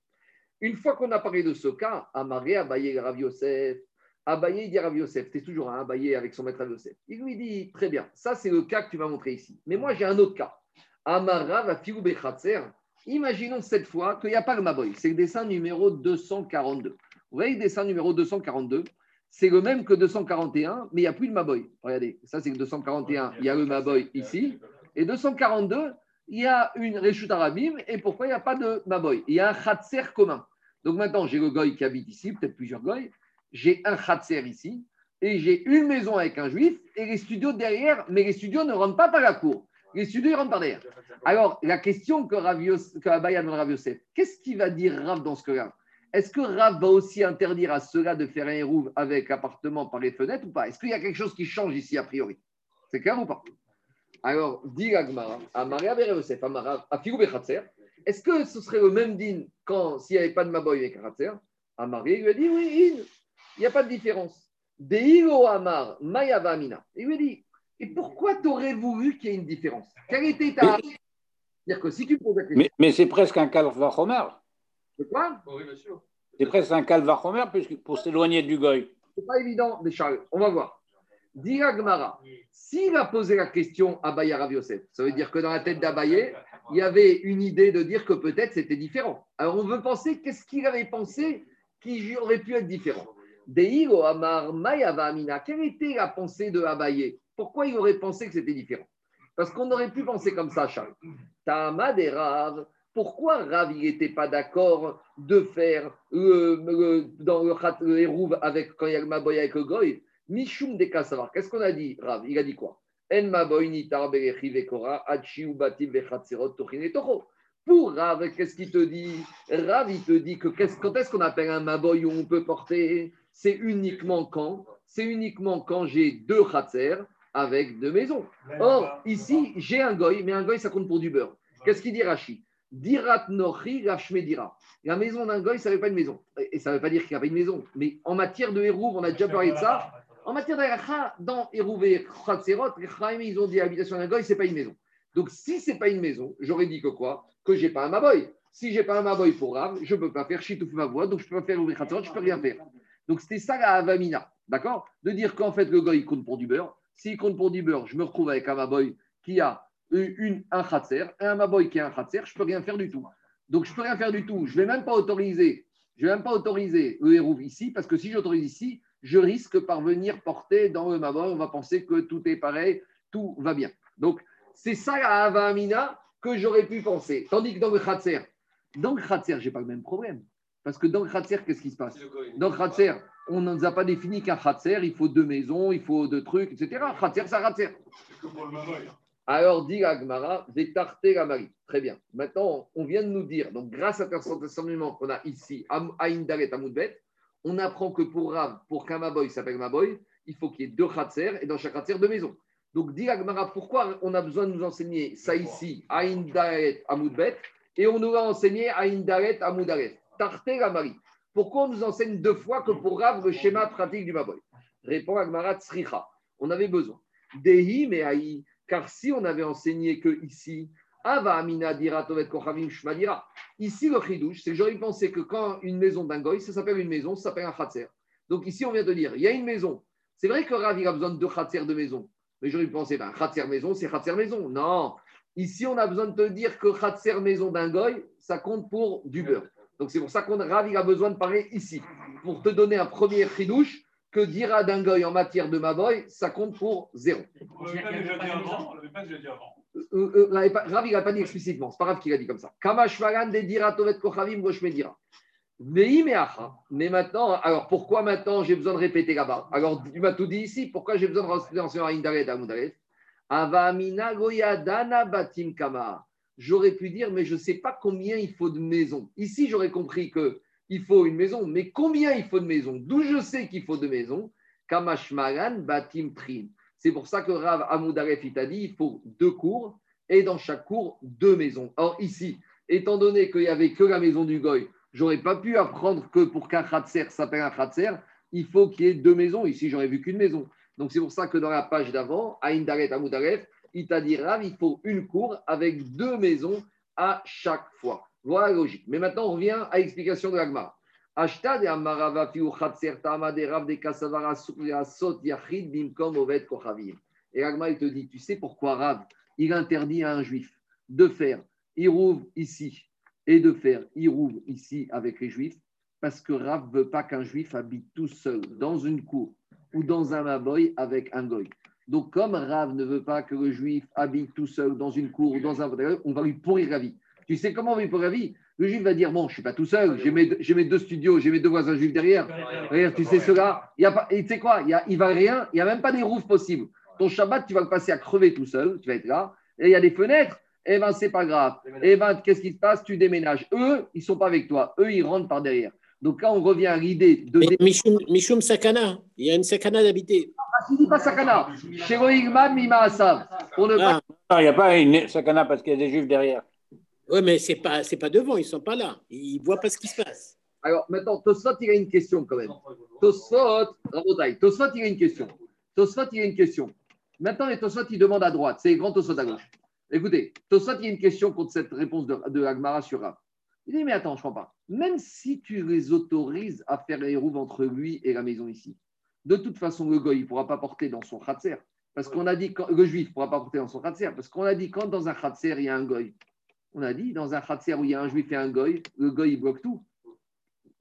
Une fois qu'on a parlé de ce cas, Amaré, Abaye, Rav Yosef, Abaye, il dit Rav Yosef, c'est toujours un Abaye avec son maître Rav Yosef. Il lui dit, très bien, ça c'est le cas que tu m'as montré ici. Mais moi j'ai un autre cas. Amara va Bechatzer. Imaginons cette fois qu'il n'y a pas le Maboy. C'est le dessin numéro 242. Vous voyez le dessin numéro 242 c'est le même que 241, mais il n'y a plus de Maboy. Regardez, ça c'est le 241, il y a le Maboy ici. Et 242, il y a une Reshut Arabim. Et pourquoi il n'y a pas de Maboy Il y a un Khatser commun. Donc maintenant, j'ai le Goy qui habite ici, peut-être plusieurs Goy. J'ai un Khatser ici. Et j'ai une maison avec un juif et les studios derrière, mais les studios ne rentrent pas par la cour. Les studios, ils rentrent par derrière. Alors, la question que, Ravios, que Abaya demande qu'est-ce qu'il va dire Rav dans ce cas-là? Est-ce que Rav va aussi interdire à ceux-là de faire un hérouve avec appartement par les fenêtres ou pas? Est-ce qu'il y a quelque chose qui change ici a priori? C'est clair ou pas? Alors, dit Agmara, Amaria Yosef, Amara, Afigou Bechatzer, est-ce que ce serait le même din quand s'il n'y avait pas de Maboy avec Khatser Amari lui a dit oui, il n'y a pas de différence. Deilo Amar, Mayava Amina. Il lui a dit et pourquoi tu aurais voulu qu'il y ait une différence? Quelle était ta. C'est-à-dire que si tu poses la question.
Mais, mais c'est presque un calvachomer.
C'est quoi?
Oui, bien sûr.
C'est presque un calvachomer puisque pour s'éloigner du goy.
C'est pas évident, mais Charles, on va voir. Dira Gmara, s'il a posé la question à Baye Rav Yosef, ça veut dire que dans la tête d'Abaye, il y avait une idée de dire que peut-être c'était différent. Alors on veut penser qu'est-ce qu'il avait pensé qui aurait pu être différent? Deiro Amar Mayava Amina, quelle était la pensée de Abaye? Pourquoi il aurait pensé que c'était différent? Parce qu'on aurait pu penser comme ça, Charles. Tamad et Rav, pourquoi Rav n'était pas d'accord de faire le, le- dans le, le hérouve avec quand il y a le Maboy avec le Goy Mishum de savoir. Qu'est-ce qu'on a dit, Rav? Il a dit quoi? Pour Rav, qu'est-ce qu'il te dit? Rav, il te dit que quand est-ce qu'on appelle un Maboy où on peut porter? C'est uniquement quand C'est uniquement quand j'ai deux Khatser avec deux maisons. Or, ici, j'ai un Goy, mais un Goy, ça compte pour du beurre. Qu'est-ce qu'il dit Rashi? Dirat nochi dira. La maison d'un goy, ça ne veut pas une maison. Et ça ne veut pas dire qu'il n'y a pas une maison. Mais en matière de hérouve, on a déjà parlé de ça. En matière d'Alacha, dans Hérouve et Khatserot, les Chaim, ils ont dit habitation d'un goy, ce n'est pas une maison. Donc, si ce n'est pas une maison, j'aurais dit que quoi? Que je n'ai pas un maboy. Si je n'ai pas un maboy pour Rav, je ne peux pas faire chitouf ma voix, donc je peux pas faire ouvrir Khatserot, je peux rien faire. Donc, c'était ça la Avamina. D'accord? De dire qu'en fait, le goy, compte pour du beurre. S'il compte pour du beurre, je me retrouve avec un maboy qui a une, un khatser, un maboy qui a un khatser, je peux rien faire du tout. Donc, je ne peux rien faire du tout. Je vais même pas autoriser, je vais même pas autoriser le ici, parce que si j'autorise ici, je risque par venir porter dans le maboy, on va penser que tout est pareil, tout va bien. Donc, c'est ça la Hava Amina que j'aurais pu penser. Tandis que dans le khatser, dans le khatser, je n'ai pas le même problème. Parce que dans le khatser, qu'est-ce qui se passe? Dans le Khatser, on ne nous a pas défini qu'un Khatser, il faut deux maisons, il faut deux trucs, etc. Khatser, un Khatser. Alors, dit Agmara, Vétarté la Marie. Très bien. Maintenant, on vient de nous dire, donc grâce à cet enseignement qu'on a ici, à Indaret Amoudbet, on apprend que pour Rav, pour qu'un Maboy s'appelle Maboy, il faut qu'il y ait deux Khatser et dans chaque Khatser, deux maisons. Donc, dit Agmara, pourquoi on a besoin de nous enseigner ça ici, à Indaret Amoudbet, et on nous l'a enseigné à Indaret Amoudaret Tarté la Marie. Pourquoi on nous enseigne deux fois que pour Rav, le schéma pratique du Maboy Répond Agmara Tsricha. On avait besoin. Dehi Mehaï. Car si on avait enseigné que ici, Ava Amina dira Tovet Kochavim Shmadira. Ici, le chidouche, c'est que j'aurais pensé que quand une maison d'un goy, ça s'appelle une maison, ça s'appelle un khatser. Donc ici, on vient de dire, il y a une maison. C'est vrai que Rav, a besoin de deux khatser de maison. Mais j'aurais pensé, ben, khatser maison, c'est khatser maison. Non. Ici, on a besoin de te dire que khatser maison d'un goy, ça compte pour du beurre. Donc c'est pour ça qu'on Rav, il a besoin de parler ici. Pour te donner un premier chidouche, que dira d'un goy en matière de maboy, ça compte pour zéro.
On. On l'avait pas déjà dit avant.
Euh, euh, pas- Rav, il n'a pas dit explicitement. C'est pas Rav qui l'a dit comme ça. De dira tovet kochavim goshme dira. Vehi meacha. Mais maintenant, alors pourquoi maintenant j'ai besoin de répéter là-bas? Alors tu m'as tout dit ici. Pourquoi j'ai besoin de rentrer dans Amudaret Avamina goyadana batim kama. J'aurais pu dire, mais je ne sais pas combien il faut de maisons. Ici, j'aurais compris que il faut une maison, mais combien il faut de maisons? D'où je sais qu'il faut de maisons? Batim. C'est pour ça que Rav Amoudaref, il t'a dit il faut deux cours et dans chaque cour, deux maisons. Or, ici, étant donné qu'il n'y avait que la maison du Goy, j'aurais pas pu apprendre que pour qu'un Khatser s'appelle un Khatser, il faut qu'il y ait deux maisons. Ici, j'aurais vu qu'une maison. Donc, c'est pour ça que dans la page d'avant, à Indaret Amoudaref, il t'a dit Rav, il faut une cour avec deux maisons à chaque fois. Voilà la logique. Mais maintenant, on revient à l'explication de l'Agmar. Et Amarava fiu de Kasavara Sot Yachid Bimkom Ovet Kochavim. Et l'Agmar, il te dit Tu sais pourquoi Rav il interdit à un juif de faire Irouv ici et de faire Irouv ici avec les juifs, parce que Rav ne veut pas qu'un juif habite tout seul dans une cour ou dans un maboy avec un goy. Donc, comme Rav ne veut pas que le juif habite tout seul dans une cour ou dans un on va lui pourrir la vie. Tu sais comment on va lui pourrir la vie? Le juif va dire Bon, je ne suis pas tout seul, j'ai mes, j'ai mes deux studios, j'ai mes deux voisins juifs derrière. Regarde, tu sais cela, il y a pas, et tu sais quoi, il y a, il va rien, il n'y a même pas des roufs possibles. Ton Shabbat, tu vas le passer à crever tout seul, tu vas être là, et il y a des fenêtres, eh bien, c'est pas grave. Eh bien, qu'est-ce qui se passe? Tu déménages. Eux, ils sont pas avec toi. Eux, ils rentrent par derrière. Donc là, on revient à l'idée de.
Mais Mishum Sakana, il y a une Sakana d'habiter.
Ah, tu dis pas Sakana. Chez Roigman, Mima Asav. Pour ne pas.
Ah,
Non, il n'y a pas une sakana parce qu'il y a des juifs derrière.
Oui, mais c'est pas, c'est pas devant, ils sont pas là. Ils voient pas ce qui se passe.
Alors maintenant, Tosfot, il a une question quand même. Tosfot, Tosfot, il a une question. Tosfot, il a une question. Maintenant, les Tosfot, il demande à droite. C'est les grands Tosfot à gauche. Écoutez, Tosfot, il y a une question contre cette réponse de, de Agmara sur Rav. Il dit, mais attends, je ne comprends pas. Même si tu les autorises à faire les roues entre lui et la maison ici, de toute façon, le goy, il ne pourra pas porter dans son khatser. Parce qu'on a dit, quand, le juif ne pourra pas porter dans son khatser. Parce qu'on a dit, quand dans un khatser, il y a un goy, on a dit, dans un khatser où il y a un juif et un goy, le goy, il bloque tout.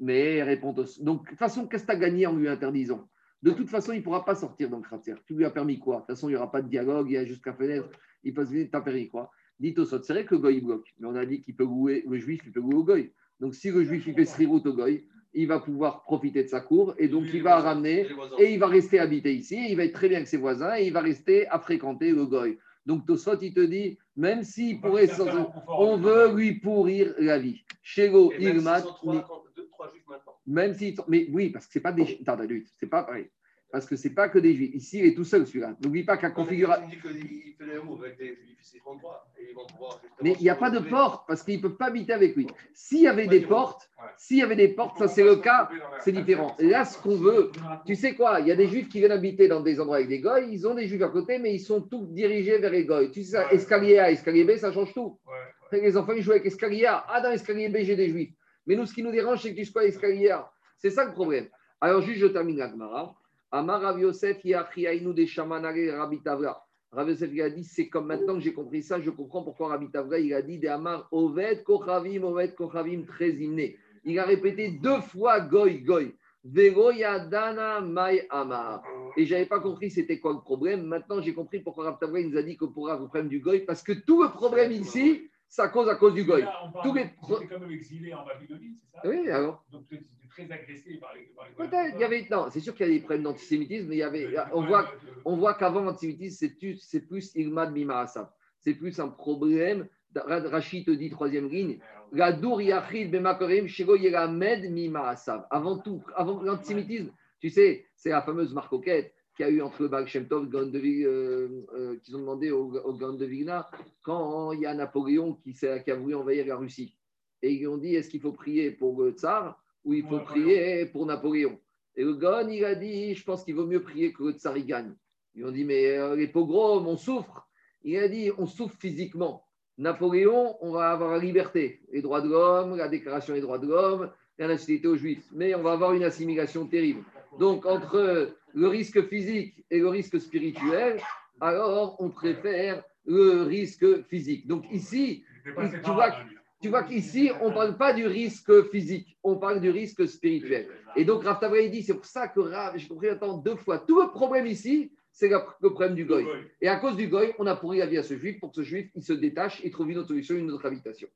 Mais répond Tos- Donc, de toute façon, qu'est-ce que tu as gagné en lui interdisant? De toute façon, il ne pourra pas sortir dans le khatser. Tu lui as permis quoi? De toute façon, il n'y aura pas de dialogue, il y a juste qu'à fenêtre. Il peut se dire, t'as permis quoi? Dit Tosot, c'est vrai que le goy il bloque, mais on a dit qu'il peut louer, le juif, il peut louer au goy. Donc, si le juif, il fait srirout au goy, il va pouvoir profiter de sa cour et donc il va ramener et il va rester habiter ici, et il va être très bien avec ses voisins et il va rester à fréquenter le goy. Donc Tosot, il te dit, même s'il pourrait, on veut lui pourrir la vie. Shego Irmat, même si, mais oui, parce que c'est pas des, c'est pas pareil, parce que c'est pas que des juifs. Ici, il est tout seul celui-là. N'oublie pas qu'à configuration.
Tu me dis qu'il fait les roues avec des juifs, c'est 33. Et ils vont pouvoir justement
Mais il n'y a pas de porte parce qu'ils ne peuvent pas habiter avec lui. S'il y avait des portes, s'il y avait des portes, ça c'est le cas, c'est différent. Là, ce qu'on veut, tu sais quoi, il y a des juifs qui viennent habiter dans des endroits avec des goy, ils ont des juifs à côté, mais ils sont tous dirigés vers les goy. Tu sais, ça, escalier A, escalier B, ça change tout. Les enfants, ils jouent avec escalier A. Ah, dans escalier B, j'ai des juifs. Mais nous, ce qui nous dérange, c'est que tu sois escalier A. C'est ça le problème. Alors, juste, je termine la Gemara. Amar Rav Yosef, des Shamanare Rabbi Tavra. Rav Yosef, il a dit, c'est comme maintenant que j'ai compris ça, je comprends pourquoi Rabbi Tavra, il a dit, des Amar Oved Kochavim, Oved Kochavim, très hymné. Il a répété deux fois Goy, Goy. Veroya Dana Mai Amar. Et je n'avais pas compris c'était quoi le problème. Maintenant, j'ai compris pourquoi Rav Tavra, nous a dit que pour le problème du Goy, parce que tout le problème ici, ça cause à cause du Goy. Tous les-
J'étais quand même exilé en Babylonie, c'est ça?
Oui, alors.
Donc tu très agressé par les. Les
Peut-être, il y avait. Non, c'est sûr qu'il y a des problèmes d'antisémitisme, mais il y avait. On voit, on voit qu'avant l'antisémitisme, c'est plus, Ilmad Mimaasab. C'est plus un problème. Rachid te dit, troisième ligne, la dour yachid bemakorim shego yelamed. Avant tout, avant l'antisémitisme, tu sais, c'est la fameuse marcoquette qu'il y a eu entre le Baal Shem Tov, euh, euh, qu'ils ont demandé au, au de quand il y a Napoléon qui, qui a voulu envahir la Russie. Et ils lui ont dit, est-ce qu'il faut prier pour le tsar ou il faut prier pour Napoléon? Et le Gaon, il a dit, je pense qu'il vaut mieux prier que le tsar il gagne. Ils ont dit, mais euh, les pogroms, on souffre. Il a dit, on souffre physiquement. Napoléon, on va avoir la liberté, les droits de l'homme, la déclaration des droits de l'homme, la nationalité aux juifs. Mais on va avoir une assimilation terrible. Donc, entre le risque physique et le risque spirituel, alors on préfère le risque physique. Donc, ici, tu vois, tu vois qu'ici, on ne parle pas du risque physique, on parle du risque spirituel. Et donc, Rav Tavra, il dit, c'est pour ça que Rav, j'ai compris maintenant deux fois, tout le problème ici, c'est le problème du goy. Et à cause du goy, on a pourri la vie à ce juif pour que ce juif, il se détache et trouve une autre solution, une autre habitation.